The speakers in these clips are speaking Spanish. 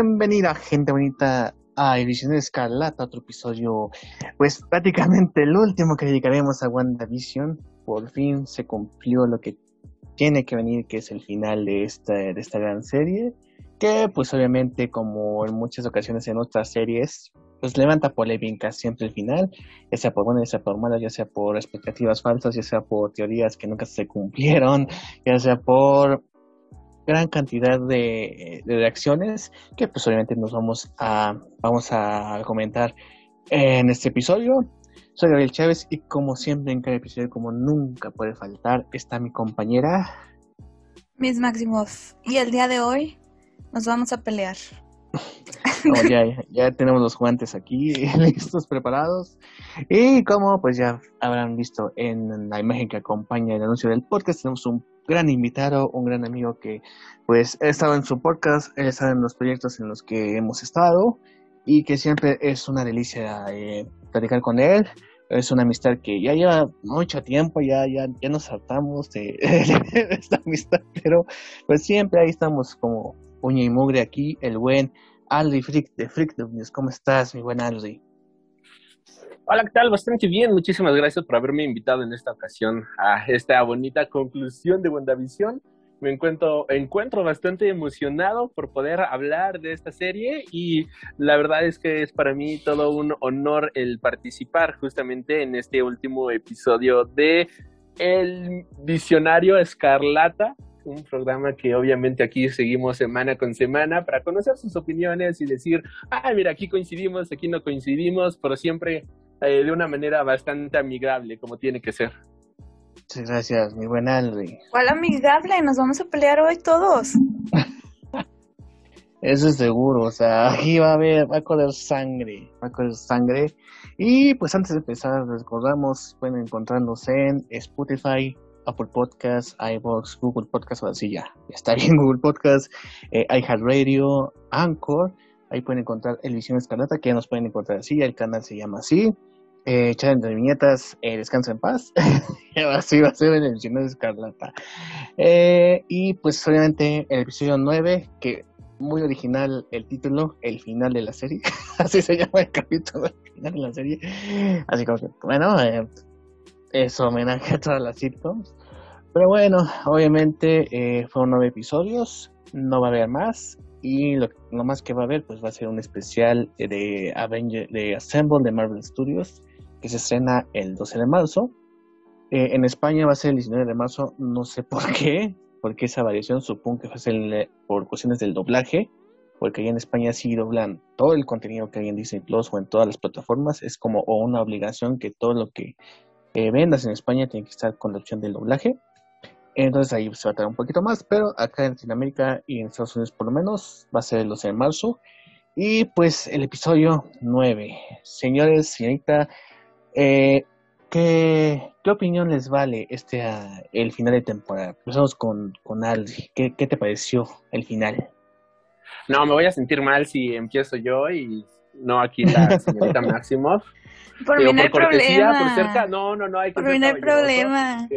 Bienvenida, gente bonita, a Edición Escarlata, otro episodio, pues prácticamente el último que dedicaremos a WandaVision. Por fin se cumplió lo que tiene que venir, que es el final de esta, de esta gran serie, que pues obviamente como en muchas ocasiones en otras series, pues levanta polémica siempre el final, ya sea por buenas, ya sea por malas, ya sea por expectativas falsas, ya sea por teorías que nunca se cumplieron, ya sea por gran cantidad de, de reacciones que pues obviamente nos vamos a, vamos a comentar en este episodio. Soy Gabriel Chávez y como siempre en cada episodio, como nunca puede faltar, está mi compañera. Miss Maximoff. Y el día de hoy nos vamos a pelear. ya, ya tenemos los guantes aquí listos, preparados. Y como pues ya habrán visto en la imagen que acompaña el anuncio del podcast, tenemos un gran invitado, un gran amigo que pues ha estado en su podcast, ha estado en los proyectos en los que hemos estado y que siempre es una delicia eh, platicar con él. Es una amistad que ya lleva mucho tiempo, ya, ya, ya nos saltamos de, esta amistad, pero pues siempre ahí estamos como uña y mugre aquí, el buen Aldi Frick de Frick News. ¿Cómo estás, mi buen Aldi? Hola, ¿qué tal? Bastante bien. Muchísimas gracias por haberme invitado en esta ocasión a esta bonita conclusión de WandaVision. Me encuentro, encuentro bastante emocionado por poder hablar de esta serie y la verdad es que es para mí todo un honor el participar justamente en este último episodio de El Visionario Escarlata, un programa que obviamente aquí seguimos semana con semana para conocer sus opiniones y decir, ah, mira, aquí coincidimos, aquí no coincidimos, pero siempre eh, de una manera bastante amigable, como tiene que ser. Muchas gracias, mi buen Aldi. ¿Cuál amigable? Nos vamos a pelear hoy todos. Eso es seguro, o sea, aquí va a haber, va a correr sangre, va a correr sangre. Y pues antes de empezar, recordamos, pueden encontrarnos en Spotify, Apple Podcasts, iBox, Google Podcasts, o así ya, ya está bien Google Podcasts, eh, iHeartRadio, Anchor, ahí pueden encontrar El Visión Escarlata, que ya nos pueden encontrar así, el canal se llama así, eh, entre viñetas, eh, descansa en paz, así va a ser el Visión Escarlata. Eh, y pues obviamente el episodio 9, que muy original el título, el final de la serie, así se llama el capítulo, el final de la serie, así como que, bueno, eh, es homenaje a todas las sitcoms. Pero bueno, obviamente eh, fueron nueve episodios, no va a haber más. Y lo, más que va a haber pues va a ser un especial de Avenger, de Assemble de Marvel Studios, que se estrena el 12 de marzo. Eh, en España va a ser el 19 de marzo, no sé por qué, porque esa variación supongo que va a ser por cuestiones del doblaje, porque allá en España sí doblan todo el contenido que hay en Disney Plus o en todas las plataformas, es como una obligación que todo lo que eh, vendas en España tiene que estar con la opción del doblaje. Entonces ahí se va a tardar un poquito más, pero acá en Latinoamérica y en Estados Unidos por lo menos va a ser el 12 de marzo. Y pues el episodio 9. Señores, señorita, eh, ¿qué, ¿qué, opinión les vale este uh, el final de temporada? Empezamos con, con Aldi. ¿Qué, ¿Qué te pareció el final? No, me voy a sentir mal si empiezo yo y no aquí la señorita Maximoff. Por mí no hay cortesía, problema. por cerca, no, no, no hay que Por mí no hay problema.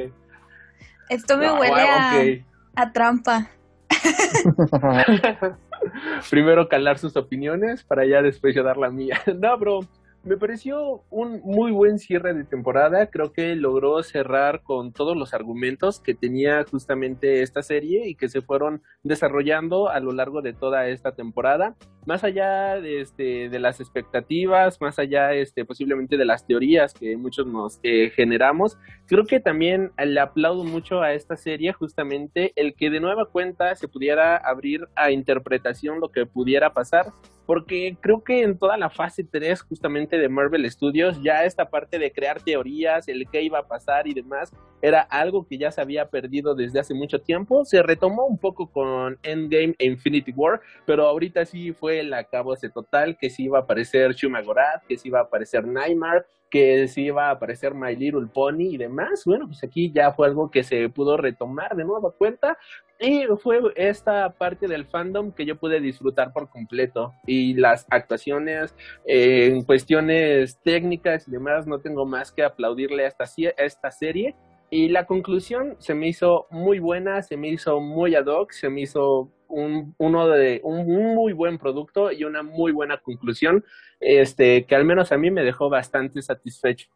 Esto me No, huele a, a trampa. Primero calar sus opiniones para ya después yo dar la mía. No, bro, me pareció un muy buen cierre de temporada. Creo que logró cerrar con todos los argumentos que tenía justamente esta serie y que se fueron desarrollando a lo largo de toda esta temporada. Más allá de, este, de las expectativas, más allá este, posiblemente de las teorías que muchos nos eh, generamos, creo que también le aplaudo mucho a esta serie justamente el que de nueva cuenta se pudiera abrir a interpretación lo que pudiera pasar porque creo que en toda la fase 3 justamente de Marvel Studios ya esta parte de crear teorías, el qué iba a pasar y demás, era algo que ya se había perdido desde hace mucho tiempo, se retomó un poco con Endgame e Infinity War, pero ahorita sí fue el acabose total, que sí iba a aparecer Shuma Gorath, que sí iba a aparecer Nightmare, que sí iba a aparecer My Little Pony y demás, bueno, pues aquí ya fue algo que se pudo retomar de nueva cuenta, y fue esta parte del fandom que yo pude disfrutar por completo. Y las actuaciones, eh, en cuestiones técnicas y demás, no tengo más que aplaudirle a esta, a esta serie. Y la conclusión se me hizo muy buena, se me hizo muy ad hoc, se me hizo un, uno de un muy buen producto y una muy buena conclusión, este, que al menos a mí me dejó bastante satisfecho.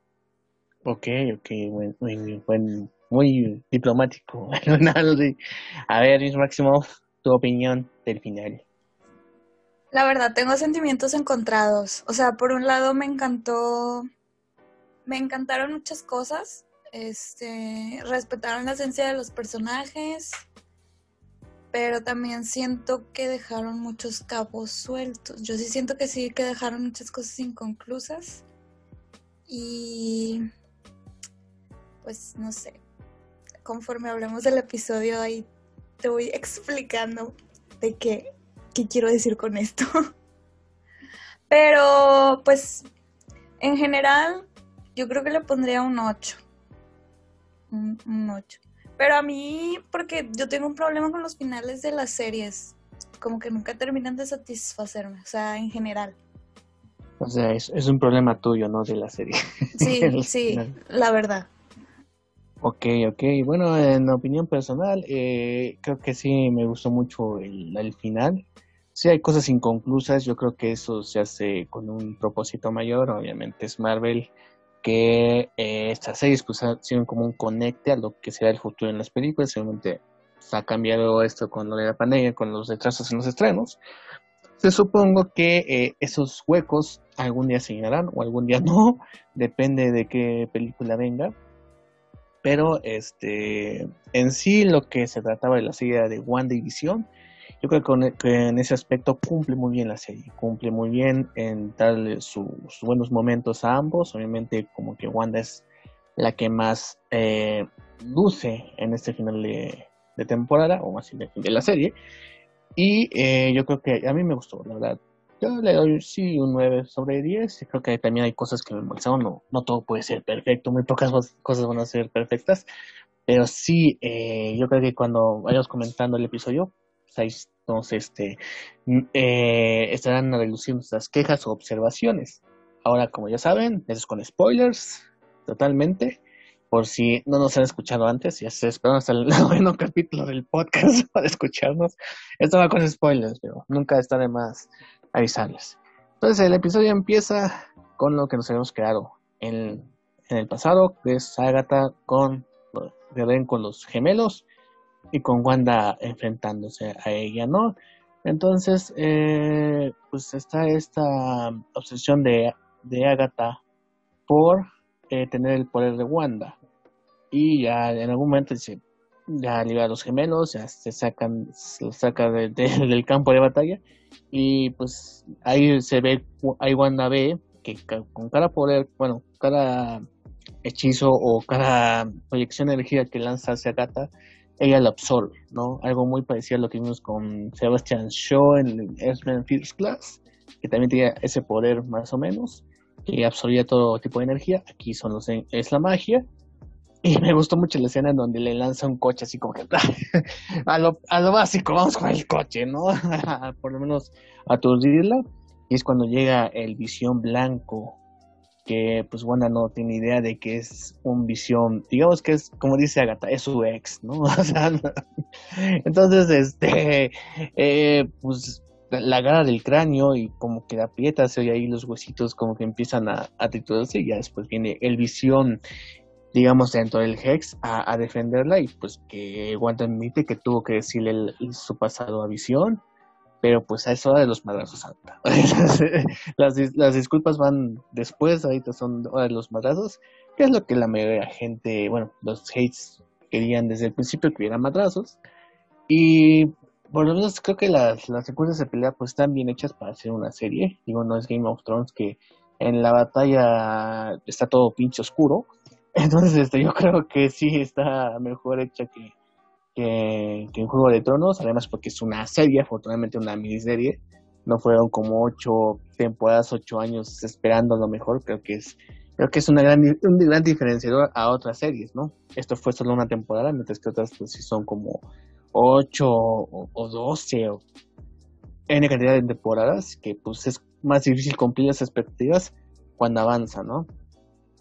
Ok, ok, muy, muy, muy diplomático. a ver, Máximo, tu opinión del final. La verdad, tengo sentimientos encontrados. O sea, por un lado me encantó, me encantaron muchas cosas. Este, respetaron la esencia de los personajes, pero también siento que dejaron muchos cabos sueltos. Yo sí siento que sí, que dejaron muchas cosas inconclusas. Y pues no sé, conforme hablemos del episodio ahí te voy explicando de qué, qué quiero decir con esto. Pero pues en general yo creo que le pondría un 8. Un, un 8. Pero a mí, porque yo tengo un problema con los finales de las series, como que nunca terminan de satisfacerme, o sea, en general. O sea, es, es un problema tuyo, ¿no? De la serie. Sí, sí, la verdad. Ok, ok. Bueno, en opinión personal, eh, creo que sí me gustó mucho el, el, final. Sí hay cosas inconclusas, yo creo que eso se hace con un propósito mayor, obviamente es Marvel, que eh, estas series pues sido como un conecte a lo que será el futuro en las películas. Seguramente ha cambiado esto con lo de la pandemia, con los retrasos en los estrenos. Se supongo que eh, esos huecos algún día se llenarán o algún día no, depende de qué película venga. Pero este, en sí lo que se trataba de la serie de One Division yo creo que, en ese aspecto cumple muy bien la serie, cumple muy bien en darle sus buenos momentos a ambos. Obviamente como que Wanda es la que más eh, luce en este final de, temporada, o más bien de, la serie. Y eh, yo creo que a mí me gustó, la verdad. Yo le doy sí un 9 sobre 10. Creo que también hay cosas que me molestaron. No, no todo puede ser perfecto, muy pocas cosas van a ser perfectas. Pero sí, eh, yo creo que cuando vayamos comentando el episodio, entonces este, eh, estarán reduciendo estas quejas o observaciones. Ahora, como ya saben, eso es con spoilers, totalmente. Por si no nos han escuchado antes, ya se esperan hasta el noveno capítulo del podcast para escucharnos. Esto va con spoilers, pero nunca está de más avisarles. Entonces, el episodio empieza con lo que nos habíamos creado en, en el pasado, que es Agatha con, con los gemelos y con Wanda enfrentándose a ella, ¿no? Entonces, eh, pues está esta obsesión de, de Agatha por eh, tener el poder de Wanda. Y ya en algún momento dice, ya libera a los gemelos, ya se sacan, se saca del campo de batalla. Y pues ahí se ve, ahí Wanda ve que con cada poder, bueno, cada hechizo o cada proyección de energía que lanza hacia Agatha, ella lo absorbe, ¿no? Algo muy parecido a lo que vimos con Sebastian Shaw en X-Men First Class, que también tenía ese poder más o menos, que absorbía todo tipo de energía. Aquí son los, es la magia. Y me gustó mucho la escena en donde le lanza un coche así como que a lo, a lo básico, vamos con el coche, ¿no? Por lo menos aturdirla. Y es cuando llega el visión blanco que pues Wanda no tiene idea de que es un visión, digamos que es, como dice Agatha, es su ex, ¿no? entonces, este, eh, pues la agarra del cráneo y como que la aprieta, se oye ahí los huesitos como que empiezan a, a triturarse y ya después viene el visión, digamos, dentro del Hex a, defenderla y pues que Wanda admite que tuvo que decirle su pasado a visión pero pues a eso hora de los madrazos las, las disculpas van después, ahorita son hora de los madrazos, que es lo que la mayoría de la gente, bueno, los hates querían desde el principio que hubiera madrazos. Y por lo menos creo que las, las secuencias de pelea pues están bien hechas para hacer una serie. Digo, no es Game of Thrones que en la batalla está todo pinche oscuro. Entonces este, yo creo que sí está mejor hecha que, que, en Juego de Tronos, además porque es una serie, afortunadamente una miniserie, no fueron como ocho temporadas, ocho años esperando lo mejor, creo que es creo que es una gran, un gran diferenciador a otras series, ¿no? Esto fue solo una temporada, mientras que otras pues sí son como ocho o, doce o N cantidad de temporadas, que pues es más difícil cumplir las expectativas cuando avanza, ¿no?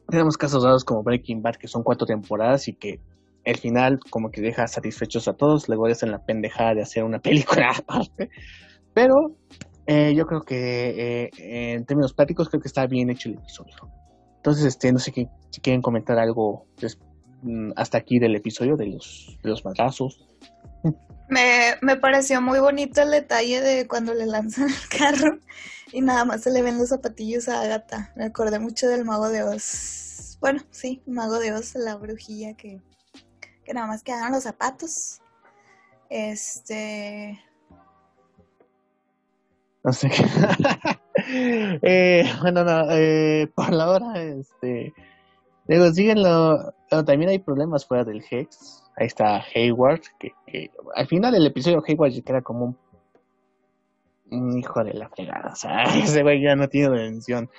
Tenemos casos dados como Breaking Bad, que son cuatro temporadas y que el final como que deja satisfechos a todos, luego hacen la pendejada de hacer una película aparte, pero eh, yo creo que eh, en términos prácticos creo que está bien hecho el episodio. Entonces, este, no sé si quieren comentar algo mm, hasta aquí del episodio de los, de los madrazos. Me, me pareció muy bonito el detalle de cuando le lanzan el carro y nada más se le ven los zapatillos a Agatha. Me acordé mucho del mago de Oz. Bueno, sí, mago de Oz, la brujilla que, que nada más quedaron los zapatos. Este. No sé qué. eh, bueno, no, eh, por la hora, este. Digo, síguenlo. también hay problemas fuera del Hex. Ahí está Hayward, que, al final del episodio Hayward era como un, hijo de la fregada. O sea, ese güey ya no tiene redención.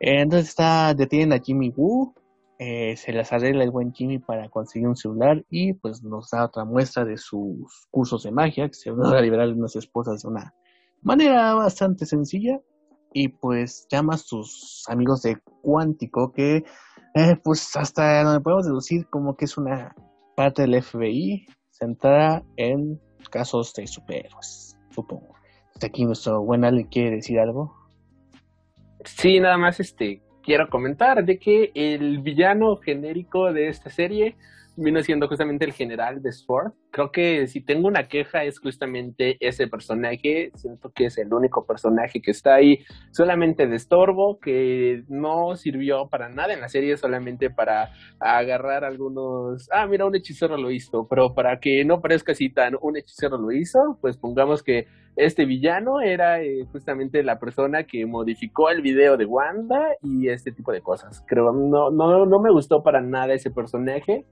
Eh, entonces está, detienen a Jimmy Woo. Eh, se las arregla el buen Jimmy para conseguir un celular y pues nos da otra muestra de sus cursos de magia que se van a liberar unas esposas de una manera bastante sencilla y pues llama a sus amigos de Cuántico que eh, pues hasta donde podemos deducir como que es una parte del FBI centrada en casos de superhéroes, supongo. aquí nuestro buen Ale quiere decir algo. Sí, nada más este quiero comentar de que el villano genérico de esta serie vino siendo justamente el general de Sword. Creo que si tengo una queja es justamente ese personaje. Siento que es el único personaje que está ahí solamente de estorbo, que no sirvió para nada en la serie, solamente para agarrar algunos. Ah, mira, un hechicero lo hizo, pero para que no parezca así tan un hechicero lo hizo, pues pongamos que este villano era eh, justamente la persona que modificó el video de Wanda y este tipo de cosas. Creo no no no me gustó para nada ese personaje.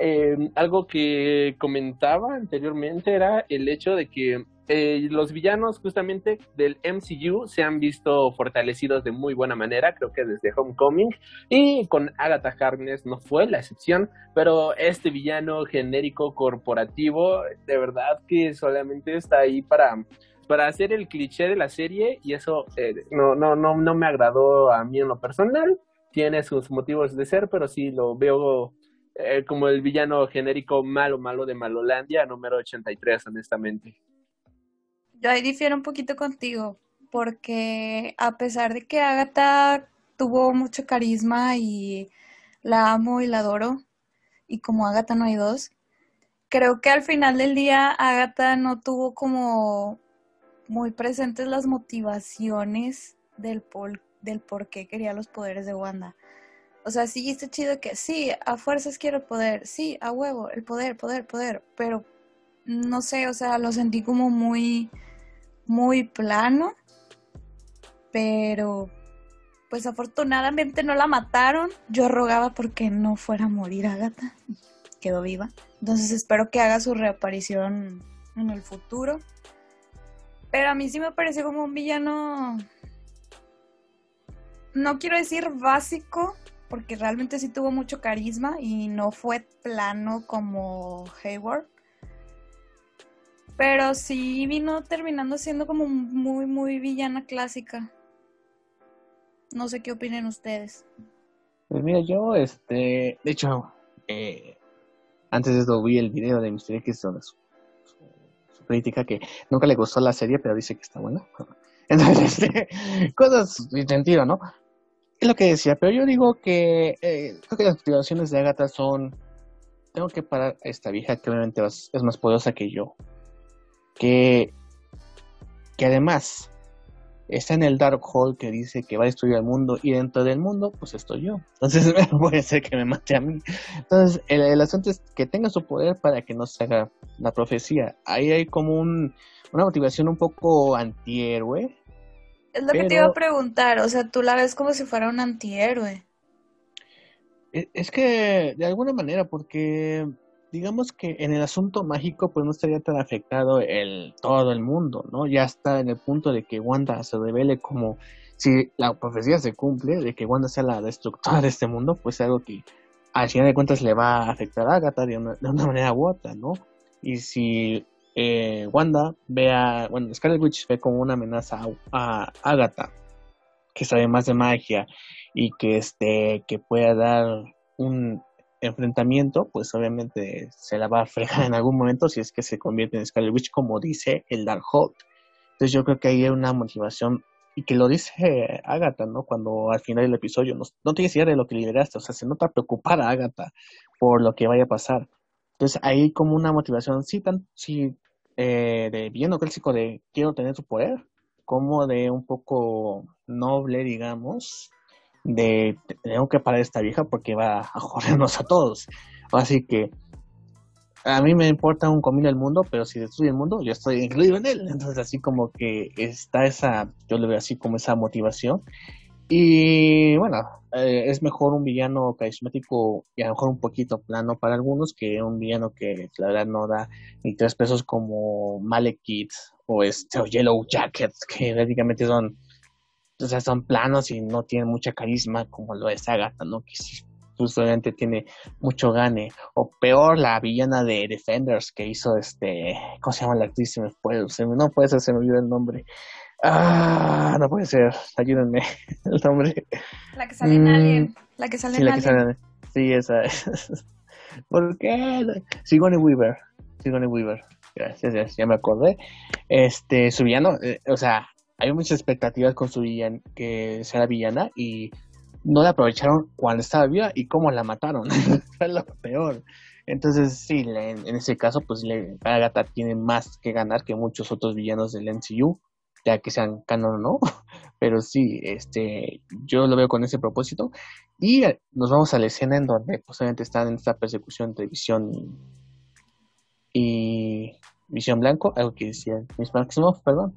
Em, algo que comentaba anteriormente era el hecho de que eh, los villanos justamente del MCU se han visto fortalecidos de muy buena manera, creo que desde Homecoming, y con Agatha Harkness no fue la excepción, pero este villano genérico corporativo, de verdad que solamente está ahí para, para hacer el cliché de la serie, y eso eh, no, no, no, no me agradó a mí en lo personal, tiene sus motivos de ser, pero sí lo veo eh, como el villano genérico malo, malo de Malolandia, número 83, honestamente. Yo ahí difiero un poquito contigo, porque a pesar de que Agatha tuvo mucho carisma y la amo y la adoro, y como Agatha no hay dos, creo que al final del día Agatha no tuvo como muy presentes las motivaciones del por, del por qué quería los poderes de Wanda. O sea, sí está chido que sí, a fuerzas quiero poder, sí, a huevo, el poder, poder, poder, pero no sé, o sea, lo sentí como muy, muy plano, pero pues afortunadamente no la mataron. Yo rogaba porque no fuera a morir Agatha, quedó viva. Entonces espero que haga su reaparición en el futuro. Pero a mí sí me parece como un villano, no quiero decir básico, porque realmente sí tuvo mucho carisma y no fue plano como Hayward. Pero sí vino terminando siendo como muy, muy villana clásica. No sé qué opinen ustedes. Pues mira, yo, este, de hecho, eh, antes de esto vi el video de Mystery X donde su, su, crítica que nunca le gustó la serie, pero dice que está buena. Entonces, este, cosas sin sentido, ¿no? Es lo que decía, pero yo digo que eh, creo que las motivaciones de Agatha son tengo que parar a esta vieja que obviamente es más poderosa que yo. Que, que además está en el Dark Hole que dice que va a destruir el mundo y dentro del mundo pues estoy yo. Entonces puede ser que me mate a mí. Entonces el, el asunto es que tenga su poder para que no se haga la profecía. Ahí hay como un, una motivación un poco antihéroe es lo que te iba a preguntar, o sea, tú la ves como si fuera un antihéroe. E, es que, de alguna manera, porque digamos que en el asunto mágico, pues no estaría tan afectado el todo el mundo, ¿no? Ya está en el punto de que Wanda se revele como si la profecía se cumple, de que Wanda sea la destructora de este mundo, pues algo que al final de cuentas le va a afectar a Agatha de una, de una manera u otra, ¿no? Y si eh, Wanda ve a, bueno, Scarlet Witch ve como una amenaza a, Agatha, que sabe más de magia y que este, que pueda dar un enfrentamiento, pues obviamente se la va a fregar en algún momento si es que se convierte en Scarlet Witch, como dice el Dark Hulk. Entonces yo creo que ahí hay una motivación y que lo dice Agatha, ¿no? Cuando al final del episodio no, no tienes idea de lo que liberaste, o sea, se nota preocupada Agatha por lo que vaya a pasar. Entonces ahí como una motivación, sí, tan, sí, eh, de bien o clásico de quiero tener su poder, como de un poco noble, digamos, de tengo que parar esta vieja porque va a jodernos a todos. Así que a mí me importa un comino el mundo, pero si destruye el mundo, yo estoy incluido en él. Entonces, así como que está esa, yo le veo así como esa motivación. Y bueno, eh, es mejor un villano carismático y a lo mejor un poquito plano para algunos que un villano que la verdad no da ni tres pesos como Malekith o este Yellow Jacket, que prácticamente son, o son planos y no tienen mucha carisma como lo es Agatha, ¿no? Que pues obviamente tiene mucho gane. O peor, la villana de Defenders que hizo este, ¿cómo se llama la actriz? Me me, no puede ser, se me olvidó el nombre. Ah, no puede ser, ayúdenme el nombre. La que sale en mm, Alien. La que sale sí, en la Alien. Que sale, sí, esa es. ¿Por qué? Sigourney Weaver. Sigourney Weaver. Gracias, ya, me acordé. Este, su villano, eh, o sea, hay muchas expectativas con su villana, que sea la villana, y no la aprovecharon cuando estaba viva y cómo la mataron. Fue lo peor. Entonces, sí, en, ese caso, pues le, Agatha tiene más que ganar que muchos otros villanos del MCU, ya que sean canon o no. Pero sí, este, yo lo veo con ese propósito. Y eh, nos vamos a la escena en donde posiblemente están en esta persecución de visión y, visión blanco, algo que decía Miss Maximoff, perdón.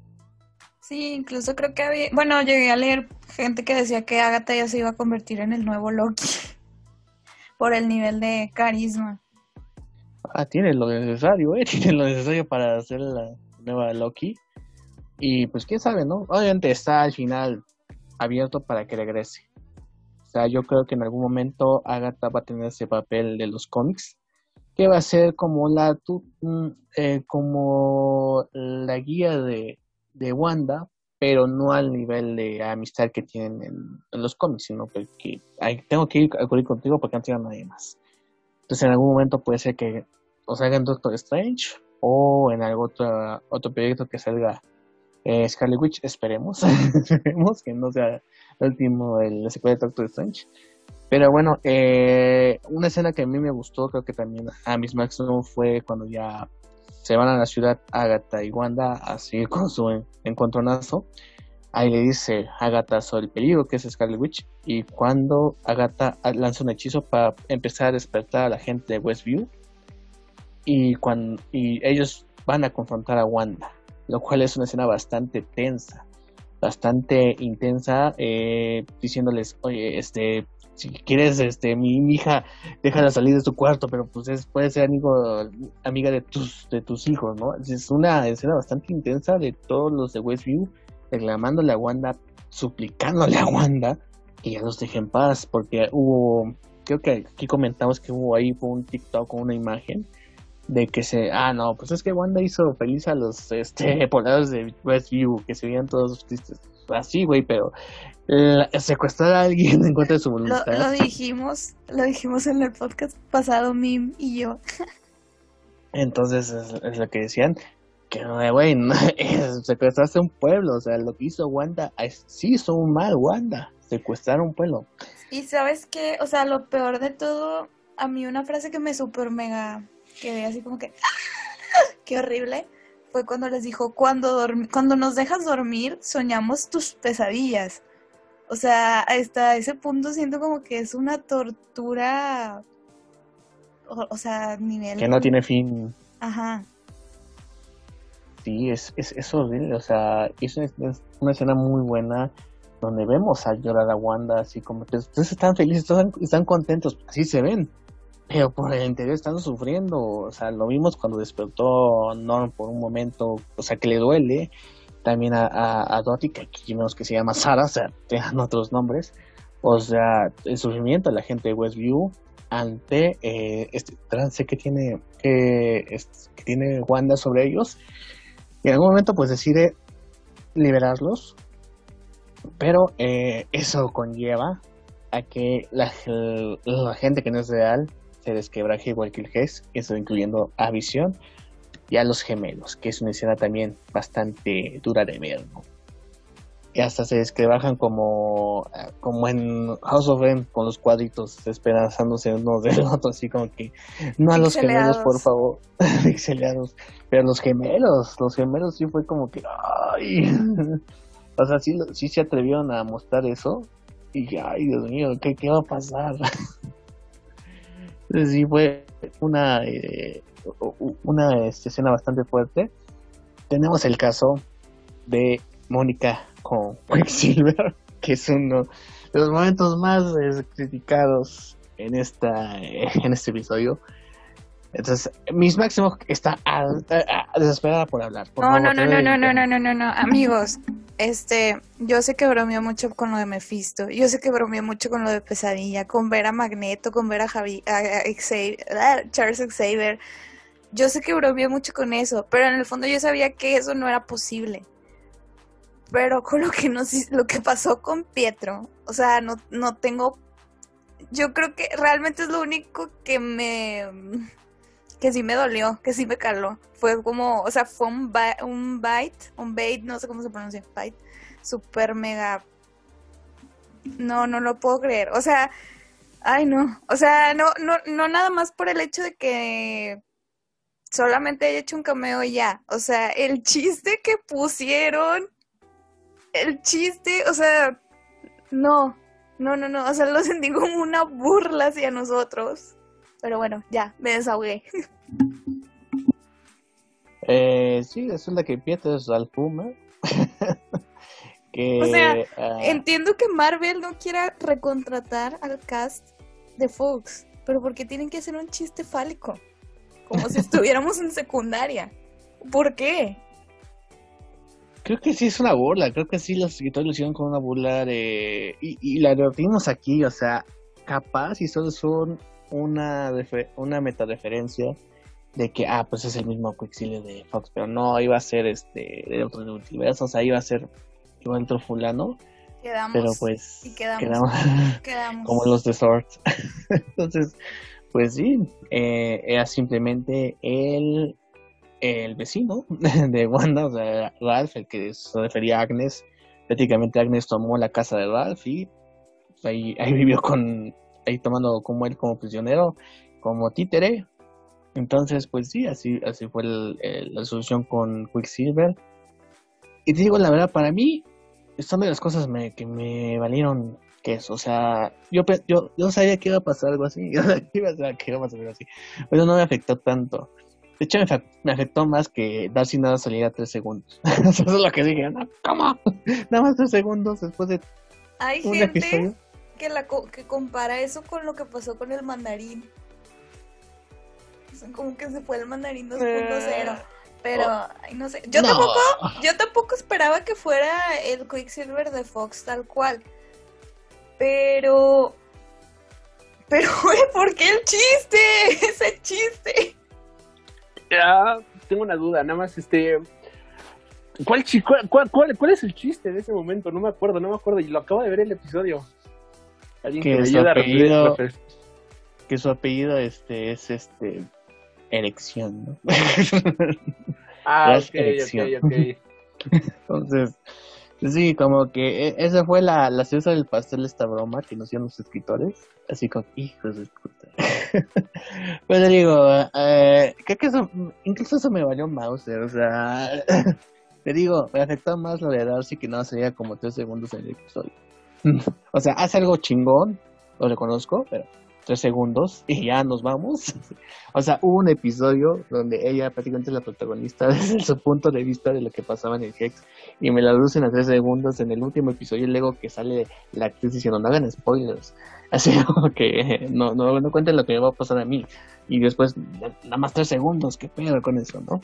Sí, incluso creo que había, bueno, llegué a leer gente que decía que Agatha ya se iba a convertir en el nuevo Loki por el nivel de carisma. Ah, tiene lo necesario, ¿eh? Tiene lo necesario para hacer la nueva Loki. Y pues quién sabe, ¿no? Obviamente está al final abierto para que regrese. O sea, yo creo que en algún momento Agatha va a tener ese papel de los cómics, que va a ser como la, mm, eh, como la guía de, de Wanda, pero no al nivel de amistad que tienen en, los cómics, sino que, tengo que ir a contigo porque no tengo nadie más. Entonces en algún momento puede ser que o salga en Doctor Strange o en algún otro, otro proyecto que salga eh, Scarlet Witch, esperemos, esperemos que no sea el último, el secuela de Doctor Strange. Pero bueno, eh, una escena que a mí me gustó, creo que también a Miss Maximum fue cuando ya se van a la ciudad Agatha y Wanda a seguir con su encontronazo. Ahí le dice Agatha sobre el peligro que es Scarlet Witch y cuando Agatha lanza un hechizo para empezar a despertar a la gente de Westview y, cuando, y ellos van a confrontar a Wanda, lo cual es una escena bastante tensa, bastante intensa, eh, diciéndoles, oye, este, si quieres, este, mi, hija, déjala salir de tu cuarto, pero pues es, puede ser amigo, amiga de tus, de tus hijos, ¿no? Es una escena bastante intensa de todos los de Westview reclamándole a Wanda, suplicándole a Wanda que ya los deje en paz, porque hubo, creo que aquí comentamos que hubo ahí un TikTok con una imagen de que se, ah no, pues es que Wanda hizo feliz a los este poblados de Westview, que se veían todos tristes, así güey, pero secuestrar a alguien en contra de su voluntad. Lo, dijimos, lo dijimos en el podcast pasado, Mim y yo. Entonces es, lo que decían, que güey, no, secuestraste un pueblo, o sea, lo que hizo Wanda, sí hizo un mal Wanda, secuestrar un pueblo. Y sabes qué, o sea, lo peor de todo, a mí una frase que me super mega quedé así como que, ¡ah! qué horrible, fue cuando les dijo, cuando, cuando nos dejas dormir, soñamos tus pesadillas. O sea, hasta ese punto siento como que es una tortura, o, sea, nivel... Que no tiene fin. Ajá. Sí, es, es, es horrible, o sea, es una, escena muy buena donde vemos a llorar a Wanda así como que ustedes están felices, están, están contentos, así se ven, pero por el interior están sufriendo, o sea, lo vimos cuando despertó Norm por un momento, o sea, que le duele, también a, a, Dottie, que aquí vemos que se llama Sara, o sea, tengan otros nombres, o sea, el sufrimiento de la gente de Westview ante eh, este trance que tiene, que, que tiene Wanda sobre ellos, y en algún momento pues decide liberarlos, pero eh, eso conlleva a que la, la gente que no es real se desquebraje igual que el Hex, eso incluyendo a Visión y a los gemelos, que es una escena también bastante dura de ver, ¿no? Y hasta se desquebrajan como, como en House of M, con los cuadritos despedazándose uno del otro, así como que no a los gemelos, por favor, exiliados, pero los gemelos, los gemelos sí fue como que, ay, o sea, sí, sí se atrevieron a mostrar eso, y ay, Dios mío, ¿qué, qué va a pasar? Sí fue una, eh, una este, escena bastante fuerte. Tenemos el caso de Mónica con Quicksilver, que es uno de los momentos más criticados en esta en este episodio. Entonces, Miss Máximo está desesperada por hablar. no, no, no, no, no, no, no, no, no, no, amigos. Este, yo sé que bromeó mucho con lo de Mephisto, yo sé que bromeó mucho con lo de Pesadilla, con ver a Magneto, con ver a, Javi, a, a Charles Xavier. Yo sé que bromeó mucho con eso, pero en el fondo yo sabía que eso no era posible. Pero con lo que no lo que pasó con Pietro, o sea, no, no tengo yo creo que realmente es lo único que me que sí me dolió, que sí me caló. Fue como, o sea, fue un, un bite, un bait, no sé cómo se pronuncia, bite, super mega. No, no lo puedo creer. O sea, ay no, o sea, no, no, no nada más por el hecho de que solamente haya hecho un cameo ya. O sea, el chiste que pusieron, el chiste, o sea, no, no, no, no, o sea, lo sentí como una burla hacia nosotros. Pero bueno, ya, me desahogué. Eh, sí, resulta que Pietro es al Puma. que, o sea, ah, entiendo que Marvel no quiera recontratar al cast de Fox, pero porque tienen que hacer un chiste fálico, como si estuviéramos en secundaria. ¿Por qué? Creo que sí es una burla, creo que sí los escritores lo hicieron con una burla de... Y, y la repetimos aquí, o sea, capaz y solo son una, una metareferencia de que, ah, pues es el mismo Quicksilver de Fox, pero no iba a ser este de otro universo, o sea, iba a ser igual otro fulano. Quedamos. Pero pues y quedamos, quedamos, como los de Swords. Entonces, pues sí, eh, era simplemente el, el vecino de Wanda, o sea, Ralph, el que se refería a Agnes. Prácticamente Agnes tomó la casa de Ralph y ahí, ahí vivió con ahí tomando como él como prisionero, como títere. Entonces, pues sí, así, así fue la solución con Quicksilver. Y te digo la verdad, para mí, son de las cosas que me valieron que eso. O sea, yo, yo, yo sabía que iba a pasar algo así. Yo sabía que iba a pasar algo así. Pero no me afectó tanto. De hecho, me, afectó más que Darcy nada salía tres segundos. Eso es lo que dije. No, ¿Cómo? Nada más tres segundos después de. Hay gente que, la, que compara eso con lo que pasó con el mandarín. como que se fue el mandarín 2.0. Eh, pero, oh. no sé. Yo tampoco, yo tampoco esperaba que fuera el Quicksilver de Fox tal cual. Pero. Pero, ¿por qué el chiste? Ese chiste. Ya, tengo una duda, nada más este. ¿Cuál, cuál, cuál, cuál es el chiste de ese momento? No me acuerdo, no me acuerdo. Y lo acabo de ver el episodio que, su apellido, que su apellido este es este erección, ¿no? ah, ok, ok, ok. Entonces, sí, como que e, esa fue la, la cesa del pastel esta broma que nos hicieron los escritores. Así como, hijos de puta. Pues digo, eh, creo que eso, incluso eso me valió Mauser, o sea, te digo, me afectó más lo de Darcy que no sería como tres segundos en el episodio. o sea, hace algo chingón, lo reconozco, pero tres segundos y ya nos vamos. o sea, hubo un episodio donde ella prácticamente es la protagonista desde su punto de vista de lo que pasaba en el Hex y me la lucen a tres segundos en el último episodio y luego que sale la actriz diciendo no hagan spoilers. Así que no, no, no cuenten lo que me va a pasar a mí. Y después, nada más tres segundos, qué pedo con eso, ¿no?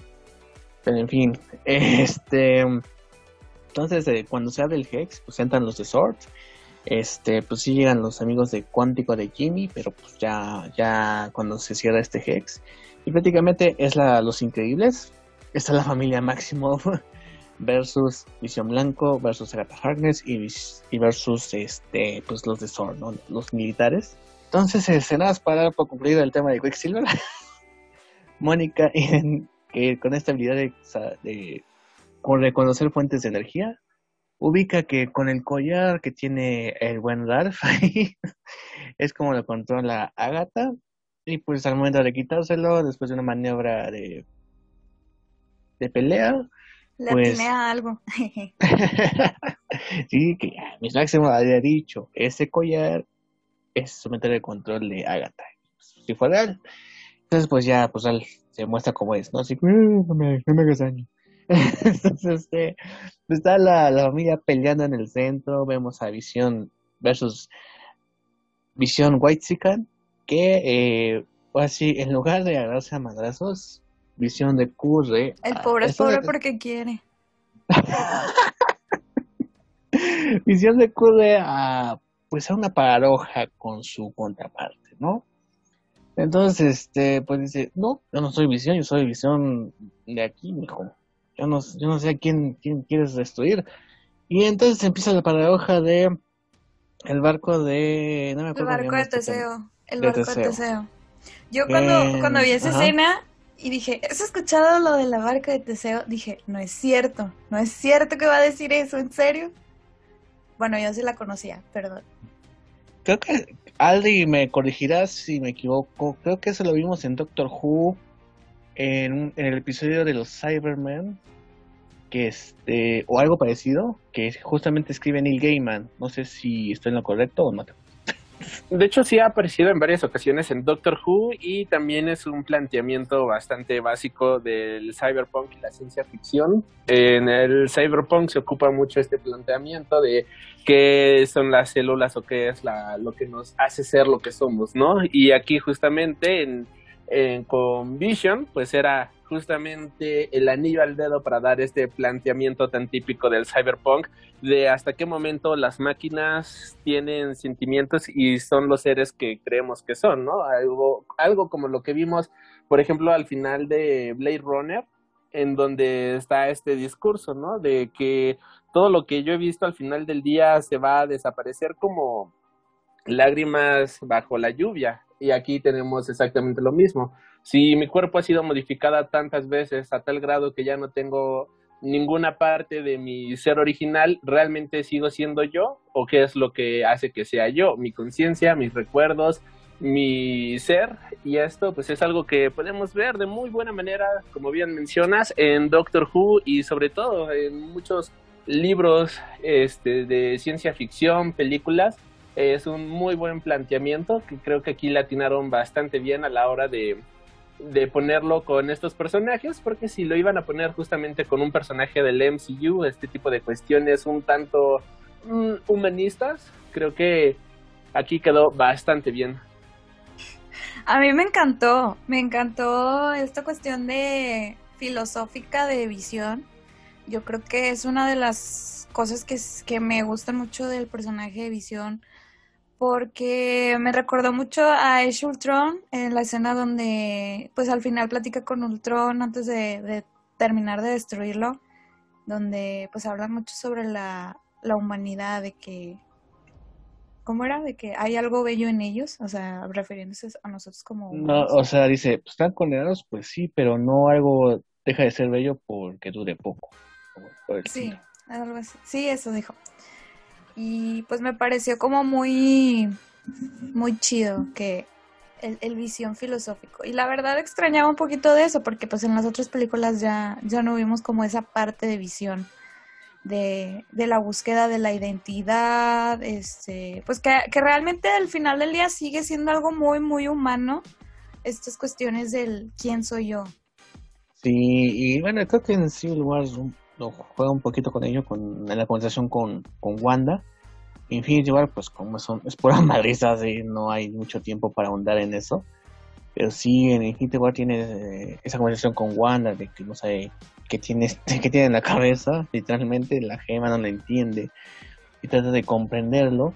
Pero en fin, este... Entonces, eh, cuando se abre el Hex, pues entran los de Sword este, pues sí llegan los amigos de Cuántico de Jimmy, pero pues ya, ya cuando se cierra este Hex. Y prácticamente es la Los Increíbles. Esta es la familia Máximo versus Visión Blanco versus Agatha Harkness y, versus este pues los de Sword, ¿no? Los militares. Entonces, escenas para, para concluir el tema de Quicksilver. Mónica, que con esta habilidad de, de reconocer fuentes de energía, ubica que con el collar que tiene el buen Ralph ahí, es como lo controla Agatha. Y pues al momento de quitárselo, después de una maniobra de, de pelea, le pues... a algo. sí, que Miss Máximo había dicho, ese collar es someter el control de Agatha. Si fue real. Entonces pues ya, pues él se muestra como es, ¿no? Así, no me, no me hagas daño. Entonces, este, está la, la, familia peleando en el centro, vemos a Visión versus Visión White que, eh, así, en lugar de agarrarse a madrazos, Visión de curre. El pobre es pobre porque quiere. Visión de curre a, pues, a una paradoja con su contraparte, ¿no? Entonces, este, pues dice, no, yo no soy visión, yo soy visión de aquí, mijo yo no, yo no sé a quién, quién quieres destruir. Y entonces empieza la paradoja de el barco de... No me el barco de Teseo. El barco de Teseo. Yo cuando, cuando vi esa escena y dije, ¿has escuchado lo de la barca de Teseo? Dije, no es cierto, no es cierto que va a decir eso, ¿en serio? Bueno, yo sí la conocía, perdón. Creo que Aldi me corregirás si me equivoco. Creo que eso lo vimos en Doctor Who en, el episodio de los Cybermen, que este, o algo parecido, que justamente escribe Neil Gaiman. No sé si estoy en lo correcto o no. De hecho, sí ha aparecido en varias ocasiones en Doctor Who y también es un planteamiento bastante básico del cyberpunk y la ciencia ficción. En el cyberpunk se ocupa mucho este planteamiento de qué son las células o qué es la, lo que nos hace ser lo que somos, ¿no? Y aquí justamente en con Vision, pues era justamente el anillo al dedo para dar este planteamiento tan típico del cyberpunk de hasta qué momento las máquinas tienen sentimientos y son los seres que creemos que son, ¿no? Algo, algo como lo que vimos, por ejemplo, al final de Blade Runner, en donde está este discurso, ¿no? De que todo lo que yo he visto al final del día se va a desaparecer como lágrimas bajo la lluvia y aquí tenemos exactamente lo mismo. Si mi cuerpo ha sido modificada tantas veces a tal grado que ya no tengo ninguna parte de mi ser original, ¿realmente sigo siendo yo? ¿O qué es lo que hace que sea yo? Mi conciencia, mis recuerdos, mi ser. Y esto pues es algo que podemos ver de muy buena manera, como bien mencionas, en Doctor Who y sobre todo en muchos libros este, de ciencia ficción, películas es un muy buen planteamiento que creo que aquí le atinaron bastante bien a la hora de, ponerlo con estos personajes, porque si lo iban a poner justamente con un personaje del MCU, este tipo de cuestiones un tanto mm, humanistas, creo que aquí quedó bastante bien. A mí me encantó, me encantó esta cuestión de filosófica de visión. Yo creo que es una de las cosas que, que me gusta mucho del personaje de visión porque me recordó mucho a Ash Ultron en la escena donde pues al final platica con Ultron antes de, terminar de destruirlo, donde pues habla mucho sobre la, humanidad, de que, ¿cómo era? De que hay algo bello en ellos, o sea, refiriéndose a nosotros como... No, o sea, dice, pues, están condenados, pues sí, pero no algo deja de ser bello porque dure poco. sí, algo así. Sí, eso dijo y pues me pareció como muy, muy chido que el, el, visión filosófico. Y la verdad extrañaba un poquito de eso, porque pues en las otras películas ya, ya no vimos como esa parte de visión. De, de la búsqueda de la identidad, este, pues que, que realmente al final del día sigue siendo algo muy, muy humano, estas cuestiones del quién soy yo. Sí, y bueno, creo que en Civil War lo juega un poquito con ello, con, en la conversación con, con Wanda. Infinity War, pues como son, es pura madriza, así, no hay mucho tiempo para ahondar en eso. Pero sí, en Infinity War tiene eh, esa conversación con Wanda de que no sabe qué tiene, qué tiene en la cabeza, literalmente la gema no la entiende y trata de comprenderlo.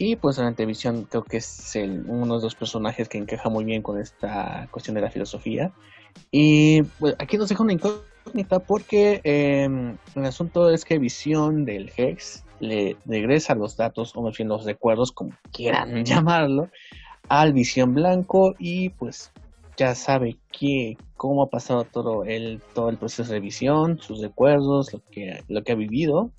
Y pues durante Visión creo que es el, uno de los personajes que encaja muy bien con esta cuestión de la filosofía. Y pues, aquí nos deja una incógnita porque em, el asunto es que Visión del Hex le regresa los datos, o más bien los recuerdos, como quieran llamarlo, al Visión Blanco y pues ya sabe que cómo ha pasado todo el todo el proceso de visión, sus recuerdos, lo que lo que ha vivido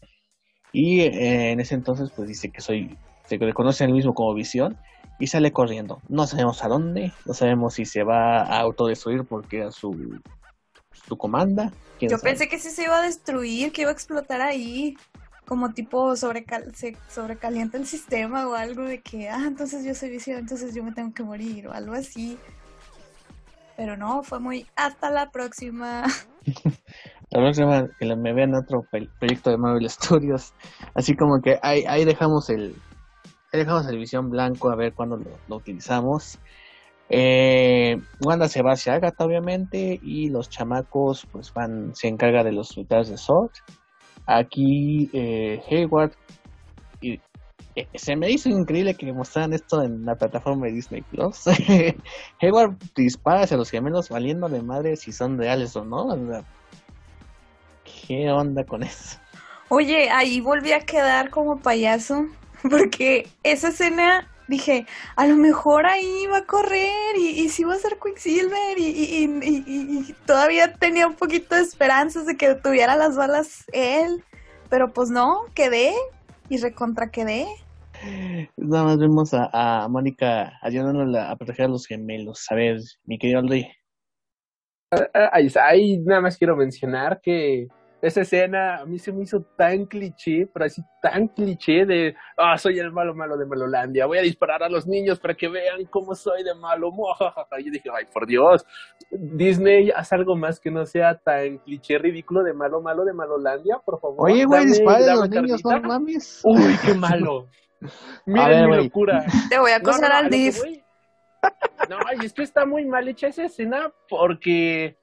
y eh, en ese entonces pues dice que soy se reconoce a él mismo como visión y sale corriendo. No sabemos a dónde, no sabemos si se va a autodestruir porque era su, su comanda. Yo pensé que sí se iba a destruir, que iba a explotar ahí, como tipo sobrecal se sobrecalienta el sistema o algo de que, ah, entonces yo soy visión, entonces yo me tengo que morir o algo así. Pero no, fue muy hasta la próxima. la próxima que me vean otro proyecto de Marvel Studios. Así como que ahí, ahí dejamos el, dejamos la división blanco a ver cuándo lo, utilizamos. Eh, Wanda se va hacia Agatha, obviamente, y los chamacos pues van, se encarga de los militares de Sword. Aquí eh, Hayward eh, se me hizo increíble que mostraran esto en la plataforma de Disney Plus. Hayward dispara hacia los gemelos valiendo de madre si son reales o no. ¿Qué onda con eso? Oye, ahí volví a quedar como payaso porque esa escena dije, a lo mejor ahí va a correr y, y sí va a ser Quicksilver y, y, y, todavía tenía un poquito de esperanzas de que tuviera las balas él, pero pues no, quedé y recontra quedé. Nada más vemos a, a Mónica ayudándola a proteger a los gemelos. A ver, mi querido Aldi. Ah, ah, ahí nada más quiero mencionar que esa escena a mí se me hizo tan cliché, pero así tan cliché de, ah, soy el malo malo de Malolandia, voy a disparar a los niños para que vean cómo soy de malo. Y yo dije, ay, por Dios, Disney, haz algo más que no sea tan cliché ridículo de malo malo de Malolandia, por favor. Oye, güey, dispara a los niños, no mames. Uy, qué malo. Miren mi locura. Te voy a acusar al DIF. No, y es que está muy mal hecha esa escena porque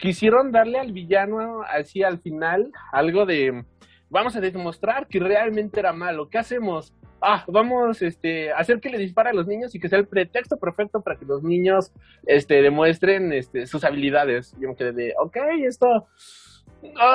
quisieron darle al villano así al final algo de vamos a demostrar que realmente era malo. ¿Qué hacemos? Ah, vamos este, a hacer que le dispare a los niños y que sea el pretexto perfecto para que los niños este, demuestren este, sus habilidades. Yo me quedé de, ok, esto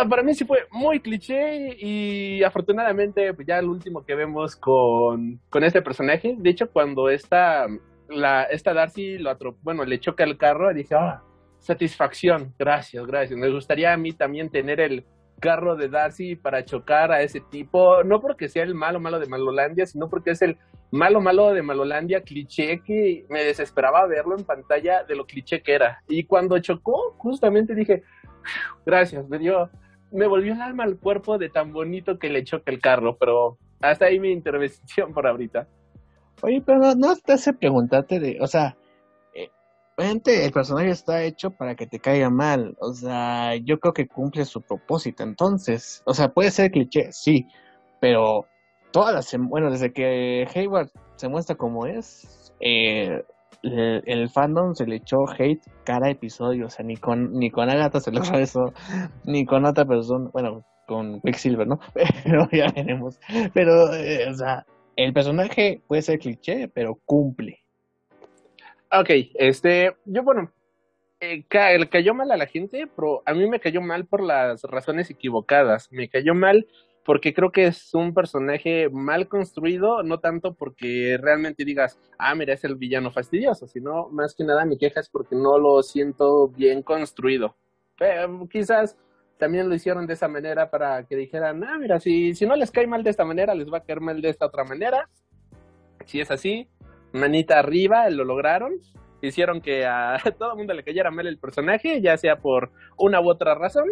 para mí sí fue muy cliché y afortunadamente pues ya el último que vemos con, con este personaje, de hecho cuando esta, la, esta Darcy lo bueno, le choca el carro, dice, ah, satisfacción. Gracias, gracias. Me gustaría a mí también tener el carro de Darcy para chocar a ese tipo, no porque sea el malo malo de Malolandia, sino porque es el malo malo de Malolandia cliché que me desesperaba verlo en pantalla de lo cliché que era. Y cuando chocó, justamente dije, gracias, me dio, me volvió el alma al cuerpo de tan bonito que le choca el carro, pero hasta ahí mi intervención por ahorita. Oye, pero no te hace preguntarte de, o sea, Obviamente el personaje está hecho para que te caiga mal, o sea, yo creo que cumple su propósito, entonces, o sea, puede ser cliché, sí, pero todas las, bueno, desde que Hayward se muestra como es, eh, el, fandom se le echó hate cada episodio, o sea, ni con, ni con Agatha se logró eso, ni con otra persona, bueno, con Quicksilver, ¿no? Pero ya veremos, pero, eh, o sea, el personaje puede ser cliché, pero cumple. Ok, este, yo bueno, eh, cayó mal a la gente, pero a mí me cayó mal por las razones equivocadas. Me cayó mal porque creo que es un personaje mal construido, no tanto porque realmente digas, ah, mira, es el villano fastidioso, sino más que nada mi queja es porque no lo siento bien construido. Quizás también lo hicieron de esa manera para que dijeran, ah, mira, si, si no les cae mal de esta manera, les va a caer mal de esta otra manera. Si es así, manita arriba, lo lograron. Hicieron que a todo el mundo le cayera mal el personaje, ya sea por una u otra razón.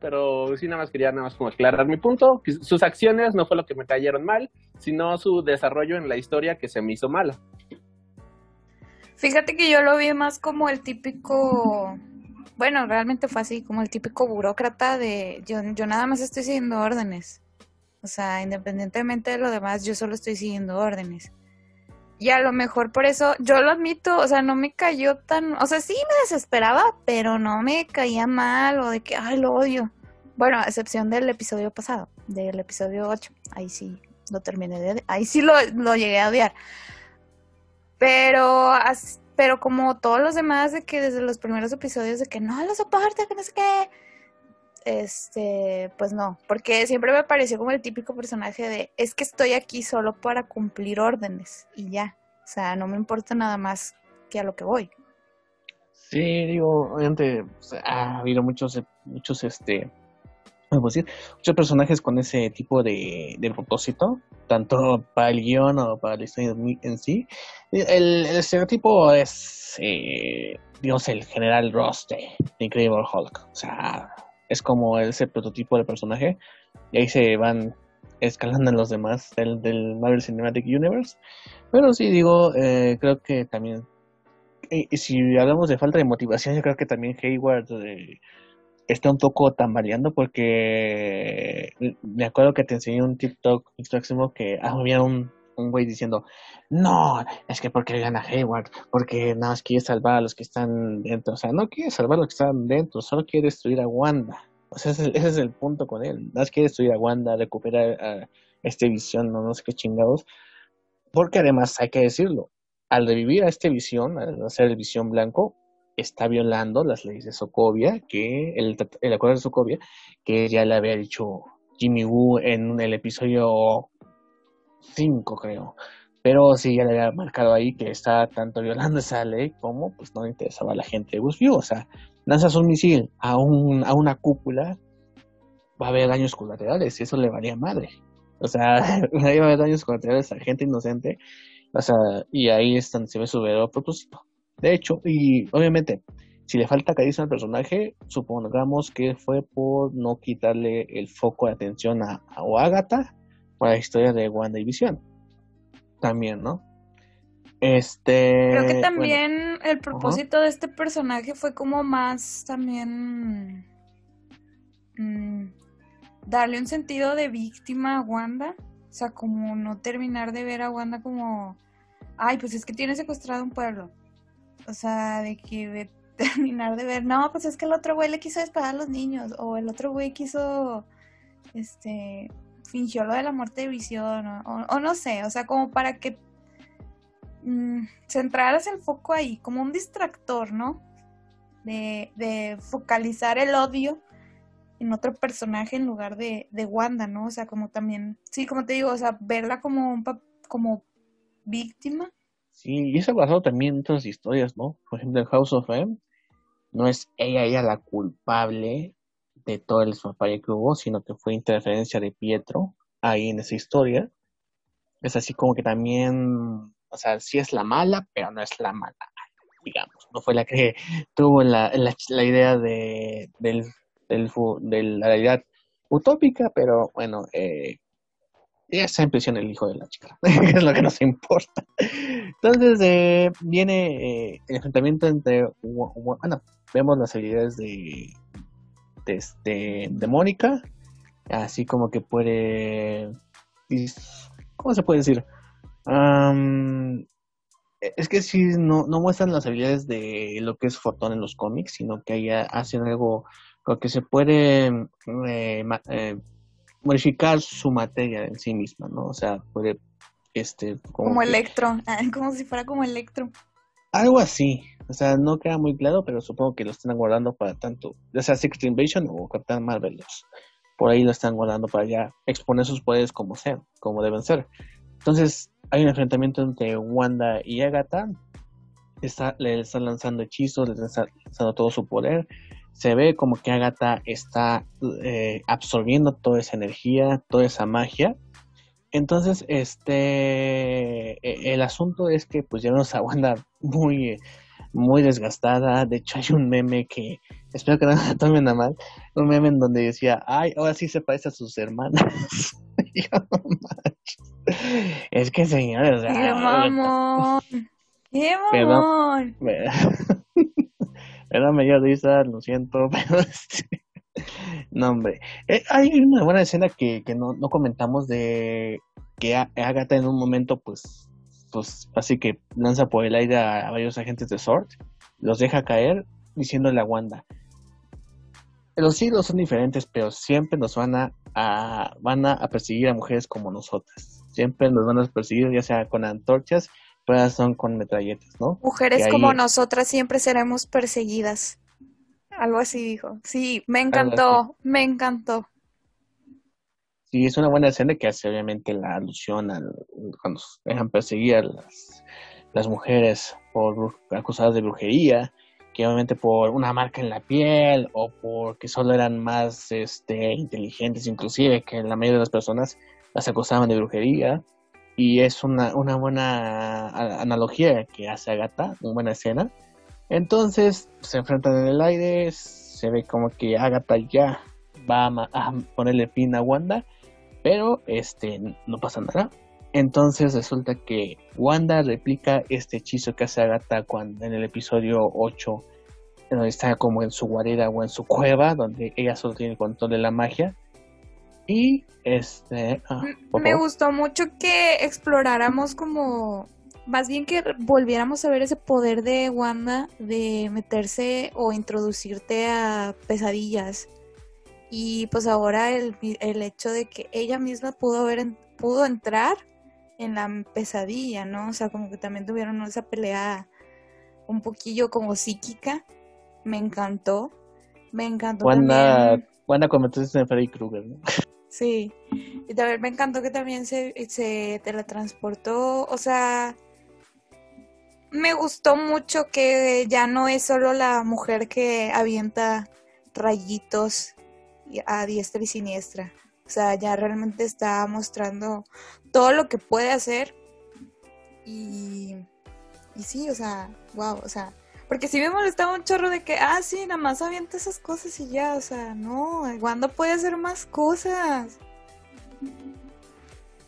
Pero sí, nada más quería nada más como aclarar mi punto. Sus acciones no fue lo que me cayeron mal, sino su desarrollo en la historia que se me hizo mala. Fíjate que yo lo vi más como el típico, bueno, realmente fue así, como el típico burócrata de yo, yo nada más estoy siguiendo órdenes. O sea, independientemente de lo demás, yo solo estoy siguiendo órdenes. Y a lo mejor por eso, yo lo admito, o sea, no me cayó tan, o sea, sí me desesperaba, pero no me caía mal o de que, ay, lo odio. Bueno, a excepción del episodio pasado, del episodio 8, ahí sí lo terminé de, ahí sí lo, lo llegué a odiar. Pero, pero como todos los demás, de que desde los primeros episodios, de que no lo soporta, que no sé qué, este, pues no, porque siempre me pareció como el típico personaje de, es que estoy aquí solo para cumplir órdenes y ya. O sea, no me importa nada más que a lo que voy. Sí, digo, obviamente pues, ha habido muchos, muchos, este, decir? Muchos personajes con ese tipo de, propósito, tanto para el guion o para la historia en sí. El, estereotipo es, eh, digamos, el general Ross de, Incredible Hulk. O sea, es como ese prototipo de personaje. Y ahí se van escalando los demás del, del Marvel Cinematic Universe. Pero sí, digo, eh, creo que también, y, si hablamos de falta de motivación, yo creo que también Hayward eh, está un poco tambaleando porque me acuerdo que te enseñé un TikTok próximo que había un, un güey diciendo, no, es que porque gana Hayward, porque nada más quiere salvar a los que están dentro, o sea, no quiere salvar a los que están dentro, solo quiere destruir a Wanda. O sea, ese, es el punto con él. Nada más quiere destruir a Wanda, recuperar a este visión, no, no sé qué chingados. Porque además, hay que decirlo, al revivir a este visión, al hacer el visión blanco, está violando las leyes de Sokovia, que el, el acuerdo de Sokovia, que ya le había dicho Jimmy Woo en el episodio 5, creo. Pero sí, ya le había marcado ahí que está tanto violando esa ley como pues no le interesaba a la gente de Busview. O sea, lanzas un misil a, un, a una cúpula, va a haber daños colaterales y eso le varía madre. O sea, va a haber daños colaterales a gente inocente. O sea, y ahí se ve su verdadero propósito. De hecho, y obviamente, si le falta carisma al personaje, supongamos que fue por no quitarle el foco de atención a, a Agatha para la historia de Wanda y Visión. También, ¿no? Este. Creo que también el propósito de este personaje fue como más también. Mm, darle un sentido de víctima a Wanda. O sea, como no terminar de ver a Wanda como. Ay, pues es que tiene secuestrado un pueblo. O sea, de que terminar de ver, no, pues es que el otro güey le quiso disparar a los niños, o el otro güey quiso, este, fingió lo de la muerte de visión, o, no sé, o sea, como para que mmm, centraras el foco ahí, como un distractor, ¿no? De, de focalizar el odio en otro personaje en lugar de, de Wanda, ¿no? O sea, como también, sí, como te digo, o sea, verla como un como víctima Sí, y eso ha pasado también en otras historias, ¿no? Por ejemplo, en House of M, no es ella, ella la culpable de todo el desmapalle que hubo, sino que fue interferencia de Pietro ahí en esa historia. Es así como que también, o sea, sí es la mala, pero no es la mala, digamos. No fue la que tuvo la, la, idea de, del, del, de la realidad utópica, pero bueno, eh, ya está en prisión el hijo de la chica, es lo que nos importa. Entonces eh, viene eh, el enfrentamiento entre, bueno, vemos las habilidades de, de, este, de Mónica, así como que puede, ¿cómo se puede decir? es que sí, no, no muestran las habilidades de lo que es Fotón en los cómics, sino que ahí hacen algo, lo que se puede eh, modificar su materia en sí misma, ¿no? O sea, puede, este... Como, como electro, como si fuera como electro. Algo así, o sea, no queda muy claro, pero supongo que lo están guardando para tanto, ya sea Secret Invasion o Captain Marvel, por ahí lo están guardando para ya exponer sus poderes como sean, como deben ser. Entonces, hay un enfrentamiento entre Wanda y Agatha, está, le están lanzando hechizos, le están lanzando todo su poder, se ve como que Agatha está eh, absorbiendo toda esa energía, toda esa magia. Entonces, este, e, el asunto es que pues ya nos Wanda muy, muy desgastada. De hecho, hay un meme que, espero que no la tomen a mal, un meme en donde decía, ay, ahora sí se parece a sus hermanas. es que señores, ¡Qué mamón! ¡Qué mamón! Era medio risa, lo siento, pero este, no, hombre. Eh, hay una buena escena que, que no, no, comentamos de que Agatha en un momento, pues, pues, así que lanza por el aire a, varios agentes de Sword, los deja caer diciéndole a Wanda. Los siglos son diferentes, pero siempre nos van a, a, van a perseguir a mujeres como nosotras. Siempre nos van a perseguir, ya sea con antorchas pues son con metralletas, ¿no? Mujeres como nosotras siempre seremos perseguidas. Algo así dijo. Sí, me encantó, me encantó. Sí, es una buena escena que hace obviamente la alusión al cuando dejan perseguir a las las mujeres por acusadas de brujería, que obviamente por una marca en la piel o porque solo eran más este, inteligentes inclusive que la mayoría de las personas las acusaban de brujería y es una, una buena analogía que hace Agatha, una buena escena. Entonces se enfrentan en el aire, se ve como que Agatha ya va a, ponerle fin a Wanda, pero este no pasa nada. Entonces resulta que Wanda replica este hechizo que hace Agatha cuando en el episodio 8 donde está como en su guarida o en su cueva, donde ella solo tiene control de la magia. Y este. Ah, me gustó mucho que exploráramos como. Más bien que volviéramos a ver ese poder de Wanda de meterse o introducirte a pesadillas. Y pues ahora el, el hecho de que ella misma pudo, ver, pudo entrar en la pesadilla, ¿no? O sea, como que también tuvieron esa pelea un poquillo como psíquica. Me encantó. Me encantó. Wanda, también. Wanda en Freddy Krueger, ¿no? Sí. Y también me encantó que también se, se teletransportó. O sea, me gustó mucho que ya no es solo la mujer que avienta rayitos a diestra y siniestra. O sea, ya realmente está mostrando todo lo que puede hacer. Y, sí, o sea, wow, o sea, porque sí me molestaba un chorro de que, ah, sí, nada más avienta esas cosas y ya, o sea, no, Wanda puede hacer más cosas.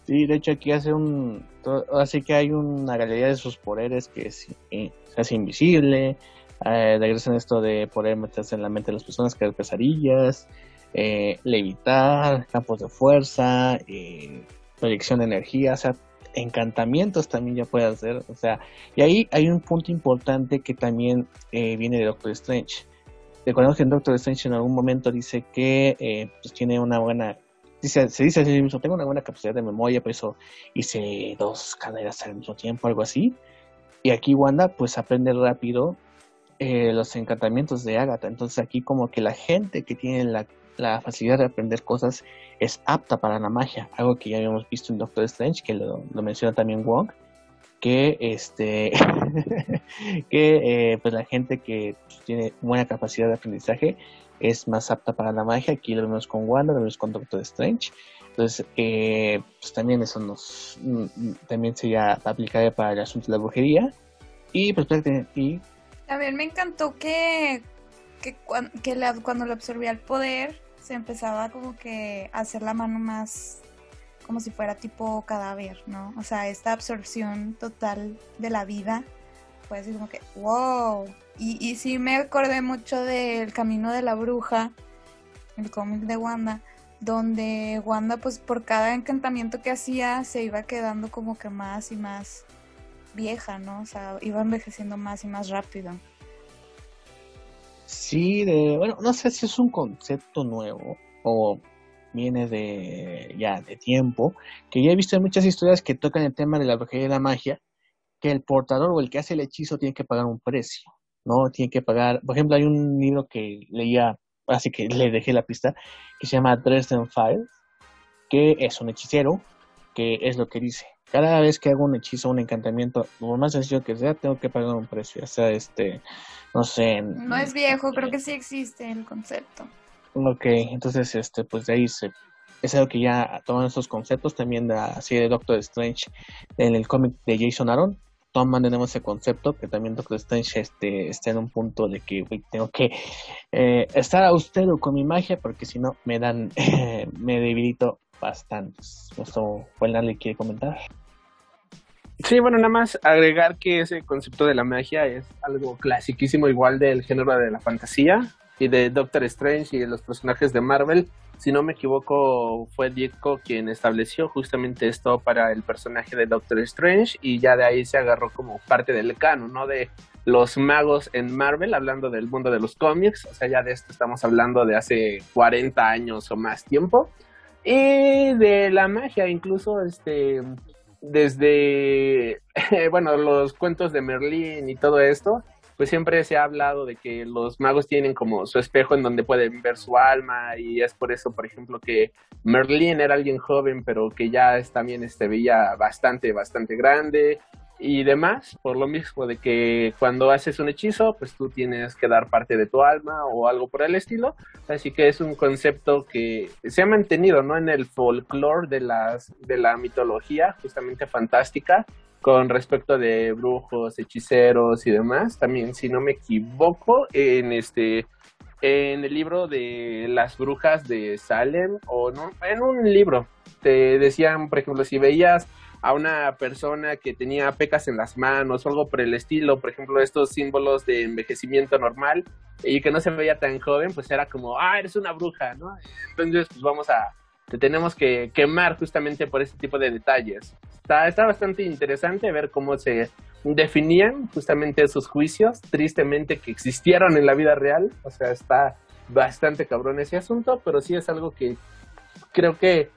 Sí, de hecho aquí hace un, así que hay una galería de sus poderes que es, eh, se hace invisible, eh, regresan esto de poder meterse en la mente de las personas, crear pesadillas, eh, levitar, campos de fuerza, eh, proyección de energía, o sea, encantamientos también ya puede hacer, o sea, y ahí hay un punto importante que también viene de Doctor Strange. Recordemos que Doctor Strange en algún momento dice que pues tiene una buena, dice, se dice así mismo, tengo una buena capacidad de memoria, por eso hice dos carreras al mismo tiempo, algo así. Y aquí Wanda pues aprende rápido eh, los encantamientos de Agatha. Entonces aquí como que la gente que tiene la la facilidad de aprender cosas es apta para la magia, algo que ya habíamos visto en Doctor Strange, que lo, menciona también Wong, que este que eh, pues la gente que tiene buena capacidad de aprendizaje es más apta para la magia, aquí lo vemos con Wanda, lo vemos con Doctor Strange, entonces eh, pues también eso nos mm, también sería aplicable para el asunto de la brujería. Y pues y también me encantó que que, que cuando le absorbía el poder se empezaba como que a hacer la mano más como si fuera tipo cadáver, ¿no? O sea, esta absorción total de la vida fue así como que, wow. Y, y sí me acordé mucho del Camino de la Bruja, el cómic de Wanda, donde Wanda pues por cada encantamiento que hacía se iba quedando como que más y más vieja, ¿no? O sea, iba envejeciendo más y más rápido. Sí, de, bueno, no sé si es un concepto nuevo o viene de ya de tiempo, que ya he visto en muchas historias que tocan el tema de la brujería y la magia, que el portador o el que hace el hechizo tiene que pagar un precio, ¿no? Tiene que pagar, por ejemplo, hay un libro que leía, así que le dejé la pista, que se llama Dresden Files, que es un hechicero, que es lo que dice, cada vez que hago un hechizo, un encantamiento, por más sencillo que sea, tengo que pagar un precio, ya sea este, no sé. No es viejo, creo que sí existe el concepto. Ok, entonces, este, pues de ahí se, es algo que ya toman esos conceptos también de la serie de Doctor Strange en el cómic de Jason Aaron. Toman tenemos ese concepto que también Doctor Strange este, está en un punto de que tengo que eh, estar austero con mi magia porque si no me dan, me debilito bastantes. ¿Esto le quiere comentar? Sí, bueno, nada más agregar que ese concepto de la magia es algo clasiquísimo, igual del género de la fantasía y de Doctor Strange y de los personajes de Marvel. Si no me equivoco, fue Diego quien estableció justamente esto para el personaje de Doctor Strange y ya de ahí se agarró como parte del canon, ¿no? De los magos en Marvel, hablando del mundo de los cómics, o sea, ya de esto estamos hablando de hace 40 años o más tiempo. Y de la magia, incluso este desde, bueno, los cuentos de Merlín y todo esto, pues siempre se ha hablado de que los magos tienen como su espejo en donde pueden ver su alma y es por eso, por ejemplo, que Merlín era alguien joven, pero que ya también este, veía bastante, bastante grande. y demás, por lo mismo de que cuando haces un hechizo, pues tú tienes que dar parte de tu alma o algo por el estilo, así que es un concepto que se ha mantenido, ¿no? En el folclore de las de la mitología, justamente fantástica, con respecto de brujos, hechiceros y demás, también si no me equivoco, en este en el libro de las brujas de Salem o no, en un libro te decían, por ejemplo, si veías a una persona que tenía pecas en las manos o algo por el estilo, por ejemplo, estos símbolos de envejecimiento normal y que no se veía tan joven, pues era como, ah, eres una bruja, ¿no? Entonces, pues vamos a, te tenemos que quemar justamente por este tipo de detalles. Está, está bastante interesante ver cómo se definían justamente esos juicios, tristemente que existieron en la vida real, o sea, está bastante cabrón ese asunto, pero sí es algo que creo que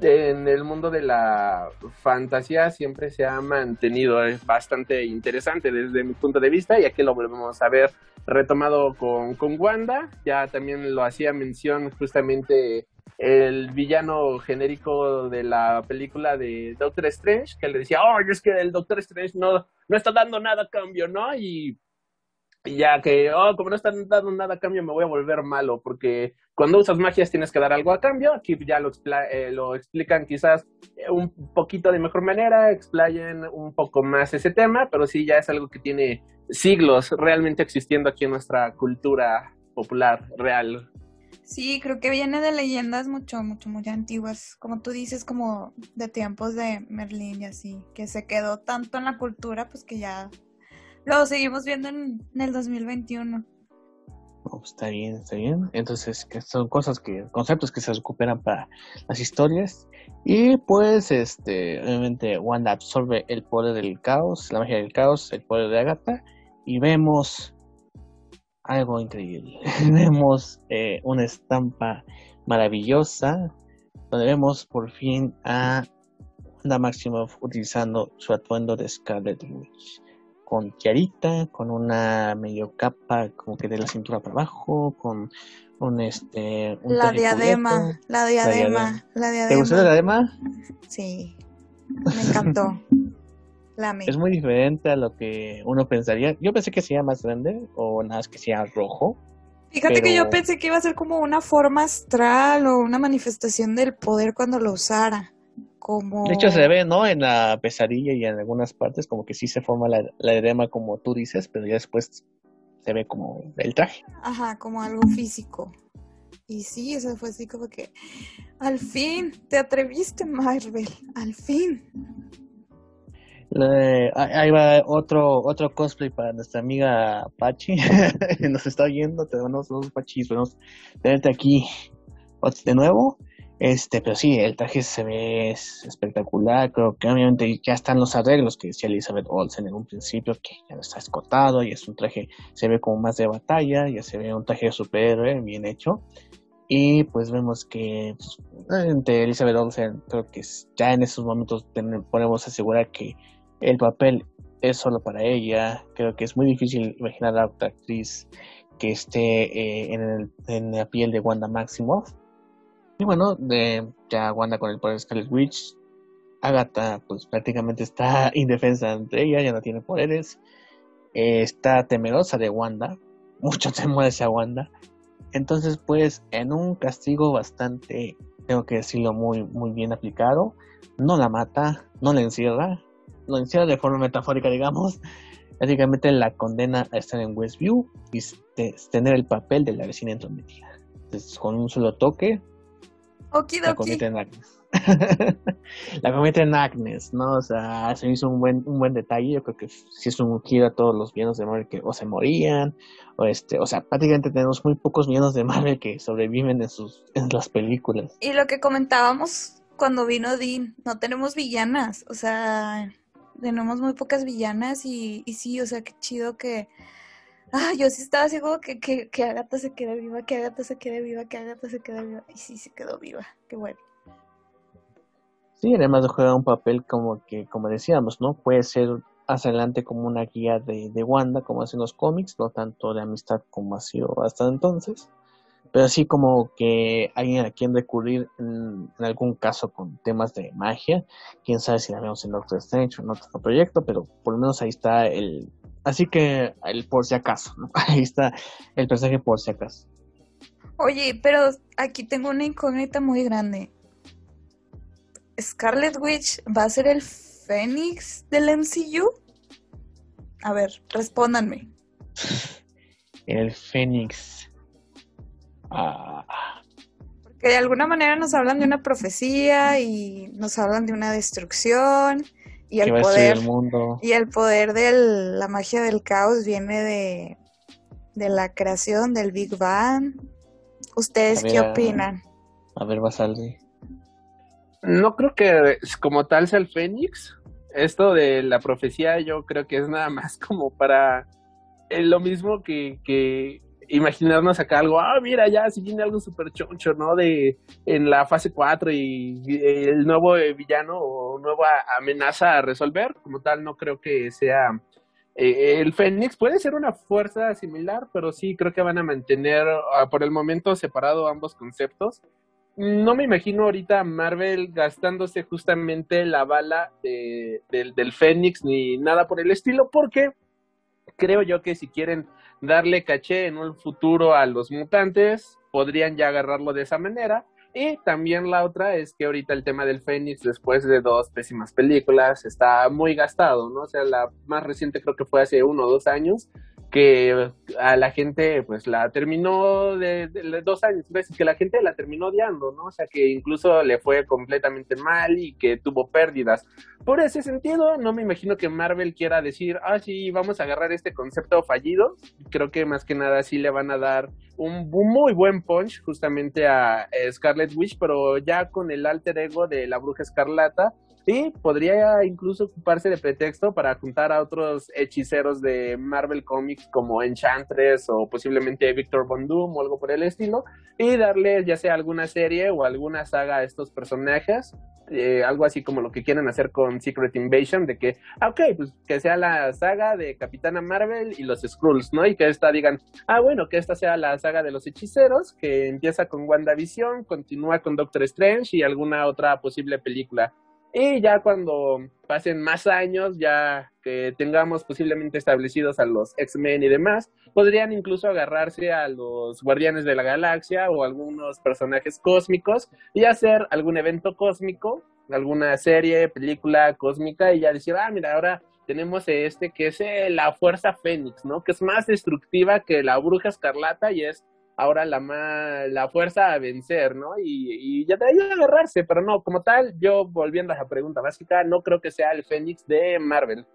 en el mundo de la fantasía siempre se ha mantenido es bastante interesante desde mi punto de vista y aquí lo volvemos a ver retomado con, con Wanda. Ya también lo hacía mención justamente el villano genérico de la película de Doctor Strange que le decía oh es que el Doctor Strange no, no está dando nada a cambio ¿no? y ya que, oh, como no están dando nada a cambio, me voy a volver malo, porque cuando usas magias tienes que dar algo a cambio. Aquí ya lo, eh, lo explican quizás un poquito de mejor manera, explayen un poco más ese tema, pero sí ya es algo que tiene siglos realmente existiendo aquí en nuestra cultura popular real. Sí, creo que viene de leyendas mucho, mucho, muy antiguas, como tú dices, como de tiempos de Merlín y así, que se quedó tanto en la cultura, pues que ya lo seguimos viendo en, el 2021. Pues, está bien, está bien. Entonces, que son cosas que, conceptos que se recuperan para las historias. Y pues, este, obviamente, Wanda absorbe el poder del caos, la magia del caos, el poder de Agatha. Y vemos algo increíble. vemos eh, una estampa maravillosa. Donde vemos por fin a Wanda Maximoff utilizando su atuendo de Scarlet Witch con tiarita, con una medio capa como que de la cintura para abajo, con un este la, diadema, la diadema, la diadema, ¿Te gustó la diadema? Sí, me encantó. la es muy diferente a lo que uno pensaría. Yo pensé que sería más grande o nada más que sea rojo. Fíjate que yo pensé que iba a ser como una forma astral o una manifestación del poder cuando lo usara. De hecho se ve, ¿no? En la pesadilla y en algunas partes como que sí se forma la, la edema como tú dices, pero ya después se ve como el traje. Ajá, como algo físico. Y sí, eso fue así como que al fin te atreviste, Marvel, al fin. Ahí va otro otro cosplay para nuestra amiga Pachi. Nos está oyendo, tenemos dos Pachis, podemos tenerte aquí de nuevo. Este, pero sí, el traje se ve espectacular. Creo que obviamente ya están los arreglos que decía Elizabeth Olsen en un principio, que ya no está escotado y es un traje, se ve como más de batalla, ya se ve un traje de superhéroe bien hecho. Y pues vemos que pues, Elizabeth Olsen, creo que ya en esos momentos podemos asegurar que el papel es solo para ella. Creo que es muy difícil imaginar a otra actriz que esté eh, en, la piel de Wanda Maximoff y bueno, de, ya Wanda con el poder de Scarlet Witch. Agatha, pues prácticamente está indefensa entre ella, ya no tiene poderes. Eh, está temerosa de Wanda. Mucho temor hacia Wanda. Entonces, pues, en un castigo bastante, tengo que decirlo, muy, muy bien aplicado. No la mata, no la encierra. Lo encierra de forma metafórica, digamos. Prácticamente la condena a estar en Westview y tener el papel de la vecina entrometida. Entonces, con un solo toque, la comete en Agnes. la comete en Agnes, ¿no? O sea, se hizo un buen, un buen detalle. Yo creo que si es un giro a todos los villanos de Marvel que o se morían, o este, o sea, prácticamente tenemos muy pocos villanos de Marvel que sobreviven en sus, en las películas. Y lo que comentábamos cuando vino Dean, no tenemos villanas, o sea, tenemos muy pocas villanas y, y sí, o sea, qué chido que ah, yo sí estaba así como que, que, que Agatha se quede viva, que Agatha se quede viva, que Agatha se quede viva. Y sí se quedó viva, qué bueno. Sí, además juega un papel como que, como decíamos, ¿no? Puede ser hacia adelante como una guía de, de Wanda, como hacen los cómics, no tanto de amistad como ha sido hasta entonces. Pero sí como que alguien a quien recurrir en, algún caso con temas de magia. Quién sabe si la vemos en Doctor Strange o en otro proyecto, pero por lo menos ahí está el. Así que el por si acaso, ¿no? Ahí está el personaje por si acaso. Oye, pero aquí tengo una incógnita muy grande. ¿Scarlet Witch va a ser el Fénix del MCU? A ver, respóndanme. El Fénix. Ah. Porque de alguna manera nos hablan de una profecía y nos hablan de una destrucción y el poder mundo. y el poder de la magia del caos viene de, de la creación del Big Bang. ¿Ustedes qué opinan? A ver, Basaldi. No creo que como tal sea el Fénix. Esto de la profecía yo creo que es nada más como para eh, lo mismo que, que imaginarnos acá algo, ah, mira, ya si viene algo súper choncho, ¿no? De en la fase 4 y, el nuevo villano o nueva amenaza a resolver, como tal, no creo que sea eh, el Fénix. Puede ser una fuerza similar, pero sí creo que van a mantener ah, por el momento separado ambos conceptos. No me imagino ahorita Marvel gastándose justamente la bala del, del Fénix ni nada por el estilo, porque creo yo que si quieren darle caché en un futuro a los mutantes, podrían ya agarrarlo de esa manera. Y también la otra es que ahorita el tema del Fénix, después de dos pésimas películas, está muy gastado, ¿no? O sea, la más reciente creo que fue hace uno o dos años, que a la gente pues la terminó de, dos años, veces que la gente la terminó odiando, ¿no? O sea que incluso le fue completamente mal y que tuvo pérdidas. Por ese sentido, no me imagino que Marvel quiera decir, ah, sí, vamos a agarrar este concepto fallido. Creo que más que nada sí le van a dar un, muy buen punch justamente a Scarlet Witch, pero ya con el alter ego de la bruja escarlata Sí, podría incluso ocuparse de pretexto para juntar a otros hechiceros de Marvel Comics como Enchantress o posiblemente Victor Von Doom o algo por el estilo y darle ya sea alguna serie o alguna saga a estos personajes, eh, algo así como lo que quieren hacer con Secret Invasion, de que, ah, ok, pues que sea la saga de Capitana Marvel y los Skrulls, ¿no? Y que esta digan, ah, bueno, que esta sea la saga de los hechiceros, que empieza con WandaVision, continúa con Doctor Strange y alguna otra posible película y ya cuando pasen más años, ya que tengamos posiblemente establecidos a los X-Men y demás, podrían incluso agarrarse a los Guardianes de la Galaxia o algunos personajes cósmicos y hacer algún evento cósmico, alguna serie, película cósmica y ya decir, ah, mira, ahora tenemos este que es eh, la Fuerza Fénix, ¿no? Que es más destructiva que la Bruja Escarlata y es ahora la, la fuerza a vencer, ¿no? Y, ya de ahí agarrarse, pero no, como tal, yo volviendo a la pregunta básica, no creo que sea el Fénix de Marvel.